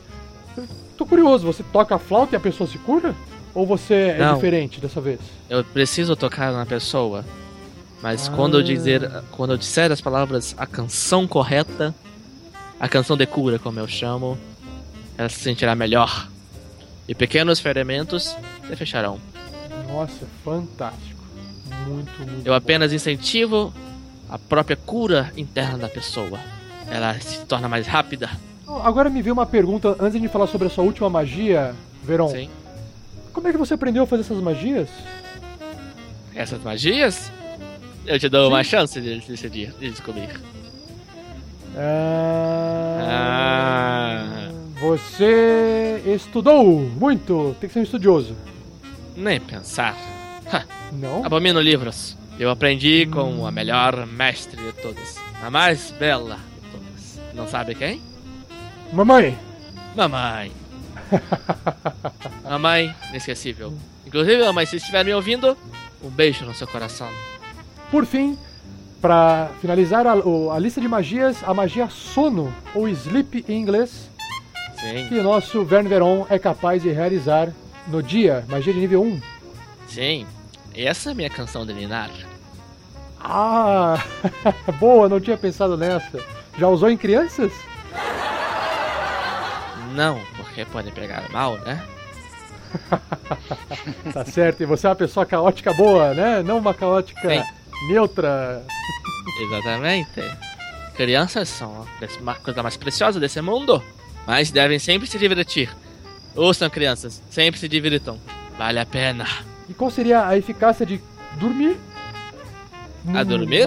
Speaker 1: Eu tô curioso, você toca a flauta e a pessoa se cura? Ou você é
Speaker 2: Não.
Speaker 1: diferente dessa vez?
Speaker 2: Eu preciso tocar na pessoa. Mas
Speaker 1: Ah.
Speaker 2: quando eu dizer, quando eu disser as palavras, a canção correta, a canção de cura, como eu chamo, ela se sentirá melhor. E pequenos ferimentos se fecharão.
Speaker 1: Nossa, fantástico. Muito, muito.
Speaker 2: Eu
Speaker 1: bom.
Speaker 2: apenas incentivo a própria cura interna da pessoa. Ela se torna mais rápida.
Speaker 1: Agora me veio uma pergunta antes de falar sobre a sua última magia, Verão.
Speaker 2: Sim.
Speaker 1: Como é que você aprendeu a fazer essas magias?
Speaker 2: Essas magias, eu te dou uma chance de decidir, de descobrir.
Speaker 1: Ah,
Speaker 2: Ah.
Speaker 1: Você estudou muito. Tem que ser um estudioso.
Speaker 2: Nem pensar. Ha,
Speaker 1: Não?
Speaker 2: abomino livros. Eu aprendi com a melhor mestre de todas. A mais bela de todas. Não sabe quem?
Speaker 1: Mamãe.
Speaker 2: Mamãe. Mamãe, inesquecível. Inclusive, mamãe, se estiver me ouvindo, um beijo no seu coração.
Speaker 1: Por fim, pra finalizar a, a lista de magias, a magia sono, ou sleep em inglês,
Speaker 2: Sim,
Speaker 1: que o nosso Verne Veron é capaz de realizar no dia, magia de nível 1.
Speaker 2: sim. Essa é a minha canção de Linar.
Speaker 1: Ah, boa, não tinha pensado nessa. Já usou em crianças?
Speaker 2: Não, porque pode pegar mal, né?
Speaker 1: Tá certo, e você é uma pessoa caótica boa, né? Não uma caótica
Speaker 2: Sim.
Speaker 1: neutra.
Speaker 2: Exatamente. Crianças são a coisa mais preciosa desse mundo, mas devem sempre se divertir. Ouçam, crianças, sempre se divirtam. Vale a pena.
Speaker 1: E qual seria a eficácia de dormir?
Speaker 2: A dormir?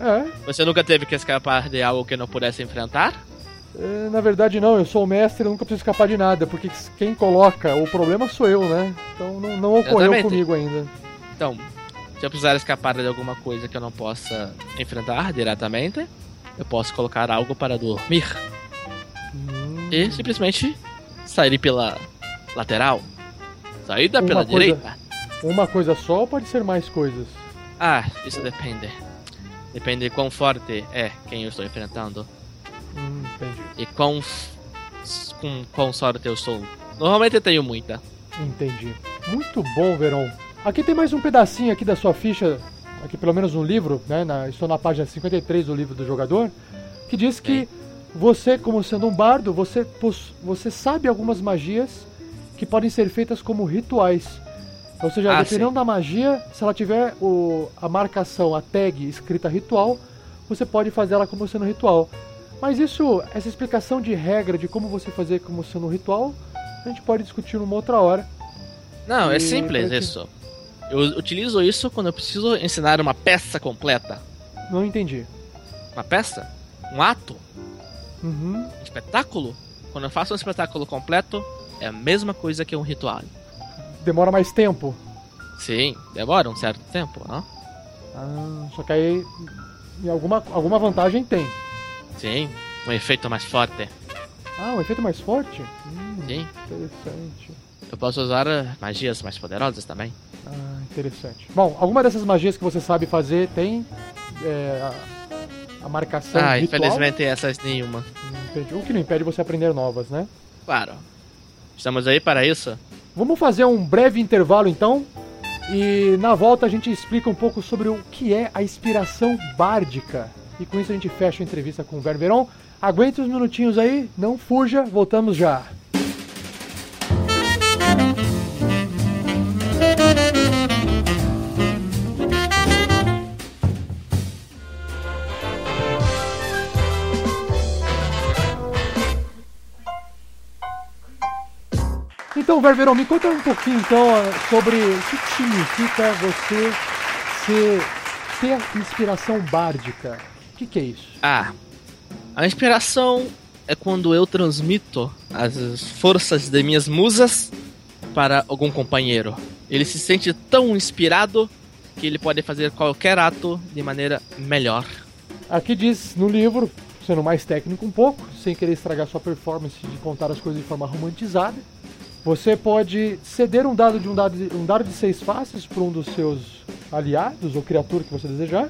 Speaker 1: É,
Speaker 2: Você nunca teve que escapar de algo que não pudesse enfrentar?
Speaker 1: É, na verdade não, eu sou o mestre, eu nunca preciso escapar de nada, porque quem coloca o problema sou eu, né? Então não, não ocorreu
Speaker 2: Exatamente.
Speaker 1: comigo ainda.
Speaker 2: Então, se eu precisar escapar de alguma coisa que eu não possa enfrentar diretamente, eu posso colocar algo para dormir
Speaker 1: Hum,
Speaker 2: e simplesmente sair pela lateral. Saída
Speaker 1: Uma
Speaker 2: pela
Speaker 1: coisa-
Speaker 2: direita.
Speaker 1: Uma coisa só ou pode ser mais coisas?
Speaker 2: Ah, isso depende. Depende de quão forte é quem eu estou enfrentando.
Speaker 1: Hum, entendi.
Speaker 2: E quão, com quão sorte eu sou. Normalmente eu tenho muita.
Speaker 1: Entendi. Muito bom, Verão. Aqui tem mais um pedacinho aqui da sua ficha, aqui pelo menos um livro, né? na- estou na página 53 do livro do jogador, que diz que você, como sendo um bardo, você, você sabe algumas magias que podem ser feitas como rituais. Ou seja,
Speaker 2: Ah,
Speaker 1: dependendo
Speaker 2: sim.
Speaker 1: da magia, se ela tiver o, a marcação, a tag escrita ritual, você pode fazer ela como sendo ritual. Mas isso, essa explicação de regra de como você fazer como sendo um ritual, a gente pode discutir numa outra hora.
Speaker 2: Não, é
Speaker 1: E
Speaker 2: simples
Speaker 1: pra ti?
Speaker 2: isso. Eu utilizo isso quando eu preciso ensinar uma peça completa.
Speaker 1: Não entendi.
Speaker 2: Uma peça? Um ato?
Speaker 1: Uhum.
Speaker 2: Um espetáculo? Quando eu faço um espetáculo completo, é a mesma coisa que um ritual.
Speaker 1: Demora mais tempo.
Speaker 2: Sim, demora um certo tempo, não?
Speaker 1: Ah, só que aí alguma, alguma vantagem tem.
Speaker 2: Sim, um efeito mais forte.
Speaker 1: Ah, um efeito mais forte? Hum,
Speaker 2: Sim,
Speaker 1: interessante.
Speaker 2: eu posso usar eh, magias mais poderosas também.
Speaker 1: Ah, interessante. Bom, alguma dessas magias que você sabe fazer tem é, a, a marcação
Speaker 2: Ah,
Speaker 1: ritual?
Speaker 2: infelizmente essas nenhuma.
Speaker 1: Hum, entendi. O que não impede você aprender novas, né?
Speaker 2: Claro. Estamos aí para isso?
Speaker 1: Vamos fazer um breve intervalo então. E na volta a gente explica um pouco sobre o que é a inspiração bárdica. E com isso a gente fecha a entrevista com o Ververon. Aguente uns minutinhos aí, não fuja, voltamos já. Então Ververão, me conta um pouquinho então sobre o que significa você ser, ter inspiração bárdica. O que, que é isso?
Speaker 2: Ah, a inspiração é quando eu transmito as forças de minhas musas para algum companheiro. Ele se sente tão inspirado que ele pode fazer qualquer ato de maneira melhor.
Speaker 1: Aqui diz no livro, sendo mais técnico um pouco, sem querer estragar sua performance de contar as coisas de forma romantizada, você pode ceder um dado de um dado de, um dado de seis faces para um dos seus aliados ou criatura que você desejar,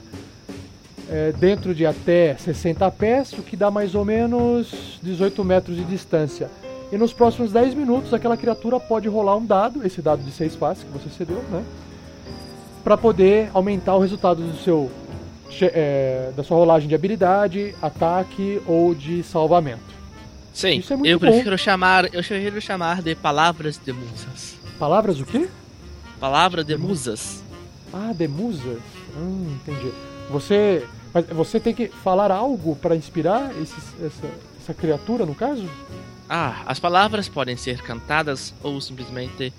Speaker 1: é, dentro de até 60 pés, o que dá mais ou menos 18 metros de distância. E nos próximos 10 minutos, aquela criatura pode rolar um dado, esse dado de seis faces que você cedeu, né? Para poder aumentar o resultado do seu é, da sua rolagem de habilidade, ataque ou de salvamento.
Speaker 2: Sim, é eu prefiro bom. chamar, eu prefiro chamar de palavras de musas.
Speaker 1: Palavras o quê?
Speaker 2: Palavra de musas.
Speaker 1: Ah, de musas. Hum, entendi. Você, mas você tem que falar algo para inspirar essa, essa criatura, no caso?
Speaker 2: Ah, as palavras podem ser cantadas ou simplesmente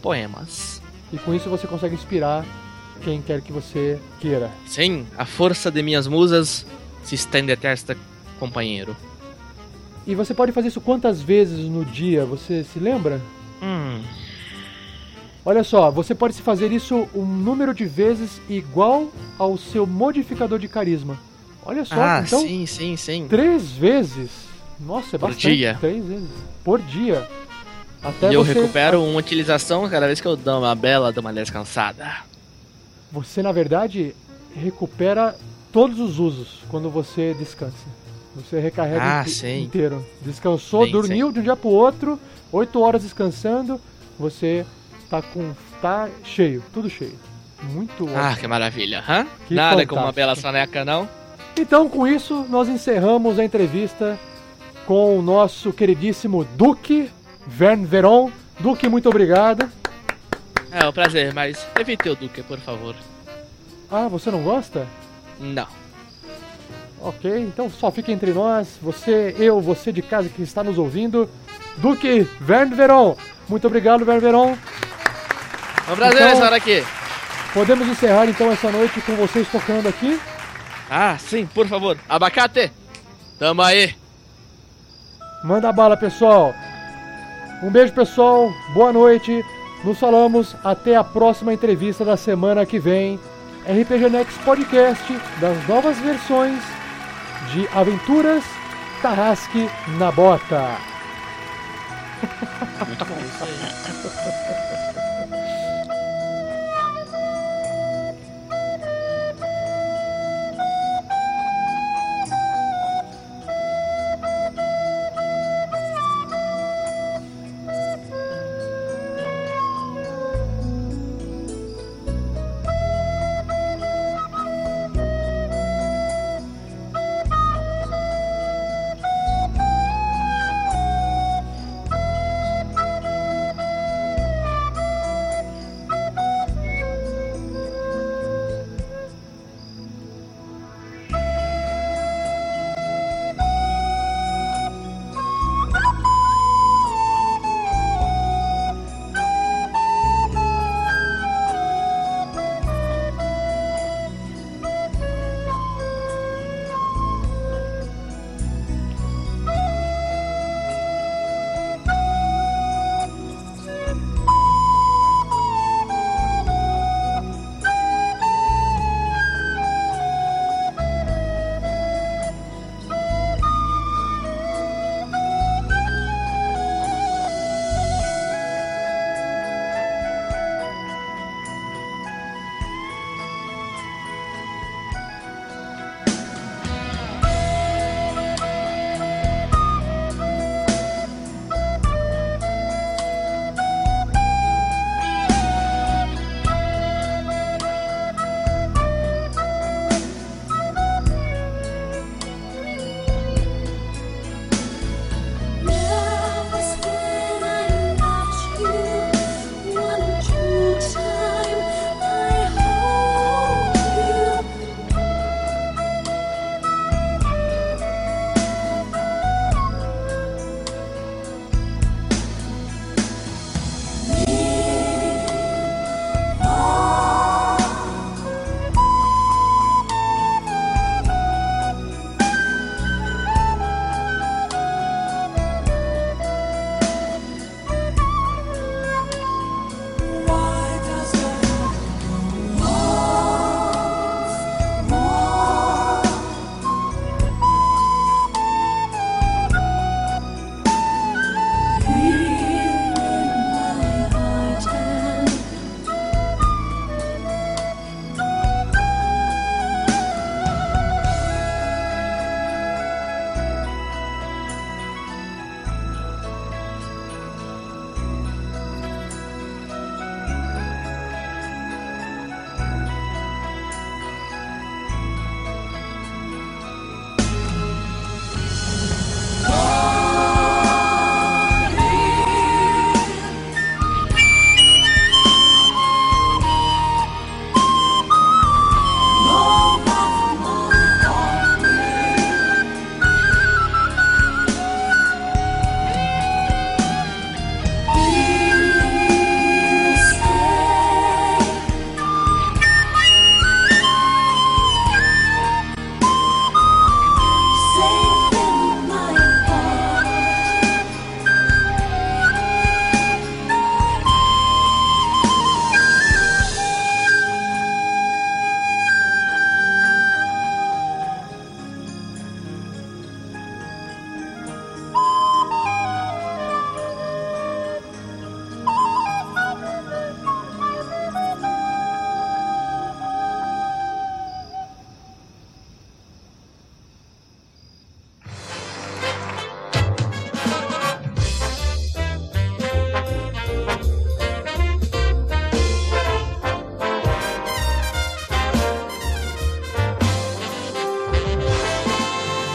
Speaker 2: poemas.
Speaker 1: E com isso você consegue inspirar quem quer que você queira.
Speaker 2: Sim, a força de minhas musas se estende até este companheiro.
Speaker 1: E você pode fazer isso quantas vezes no dia? Você se lembra?
Speaker 2: Hum.
Speaker 1: Olha só, você pode se fazer isso um número de vezes igual ao seu modificador de carisma. Olha só,
Speaker 2: ah,
Speaker 1: então.
Speaker 2: Sim, sim, sim.
Speaker 1: Três vezes. Nossa, é
Speaker 2: por
Speaker 1: bastante.
Speaker 2: dia.
Speaker 1: Três vezes. Por dia.
Speaker 2: Até e eu recupero uma utilização cada vez que eu dou uma bela de uma descansada.
Speaker 1: Você, na verdade, recupera todos os usos quando você descansa. Você recarrega
Speaker 2: ah,
Speaker 1: inteiro. Descansou, sim, dormiu sim. de um dia pro outro, oito horas descansando, você tá com. tá cheio, tudo cheio. Muito ótimo.
Speaker 2: Ah, que maravilha, hã? Que Nada fantástico. como uma bela soneca, não?
Speaker 1: Então, com isso, nós encerramos a entrevista com o nosso queridíssimo Duque Vern Veron. Duque, muito obrigado.
Speaker 2: É, é um prazer, mas evite o Duque, por favor.
Speaker 1: Ah, você não gosta?
Speaker 2: Não.
Speaker 1: Ok, então só fica entre nós, você, eu, você de casa que está nos ouvindo. Duque Vern Veron. Muito obrigado, Vern Veron.
Speaker 2: É um prazer então, estar aqui.
Speaker 1: Podemos encerrar então essa noite com vocês tocando aqui?
Speaker 2: Ah, sim, por favor. Abacate, tamo aí.
Speaker 1: Manda bala, pessoal. Um beijo, pessoal. Boa noite. Nos falamos até a próxima entrevista da semana que vem. RPG Next Podcast das novas versões de Aventuras Tarrasque na Bota. Muito bom isso aí.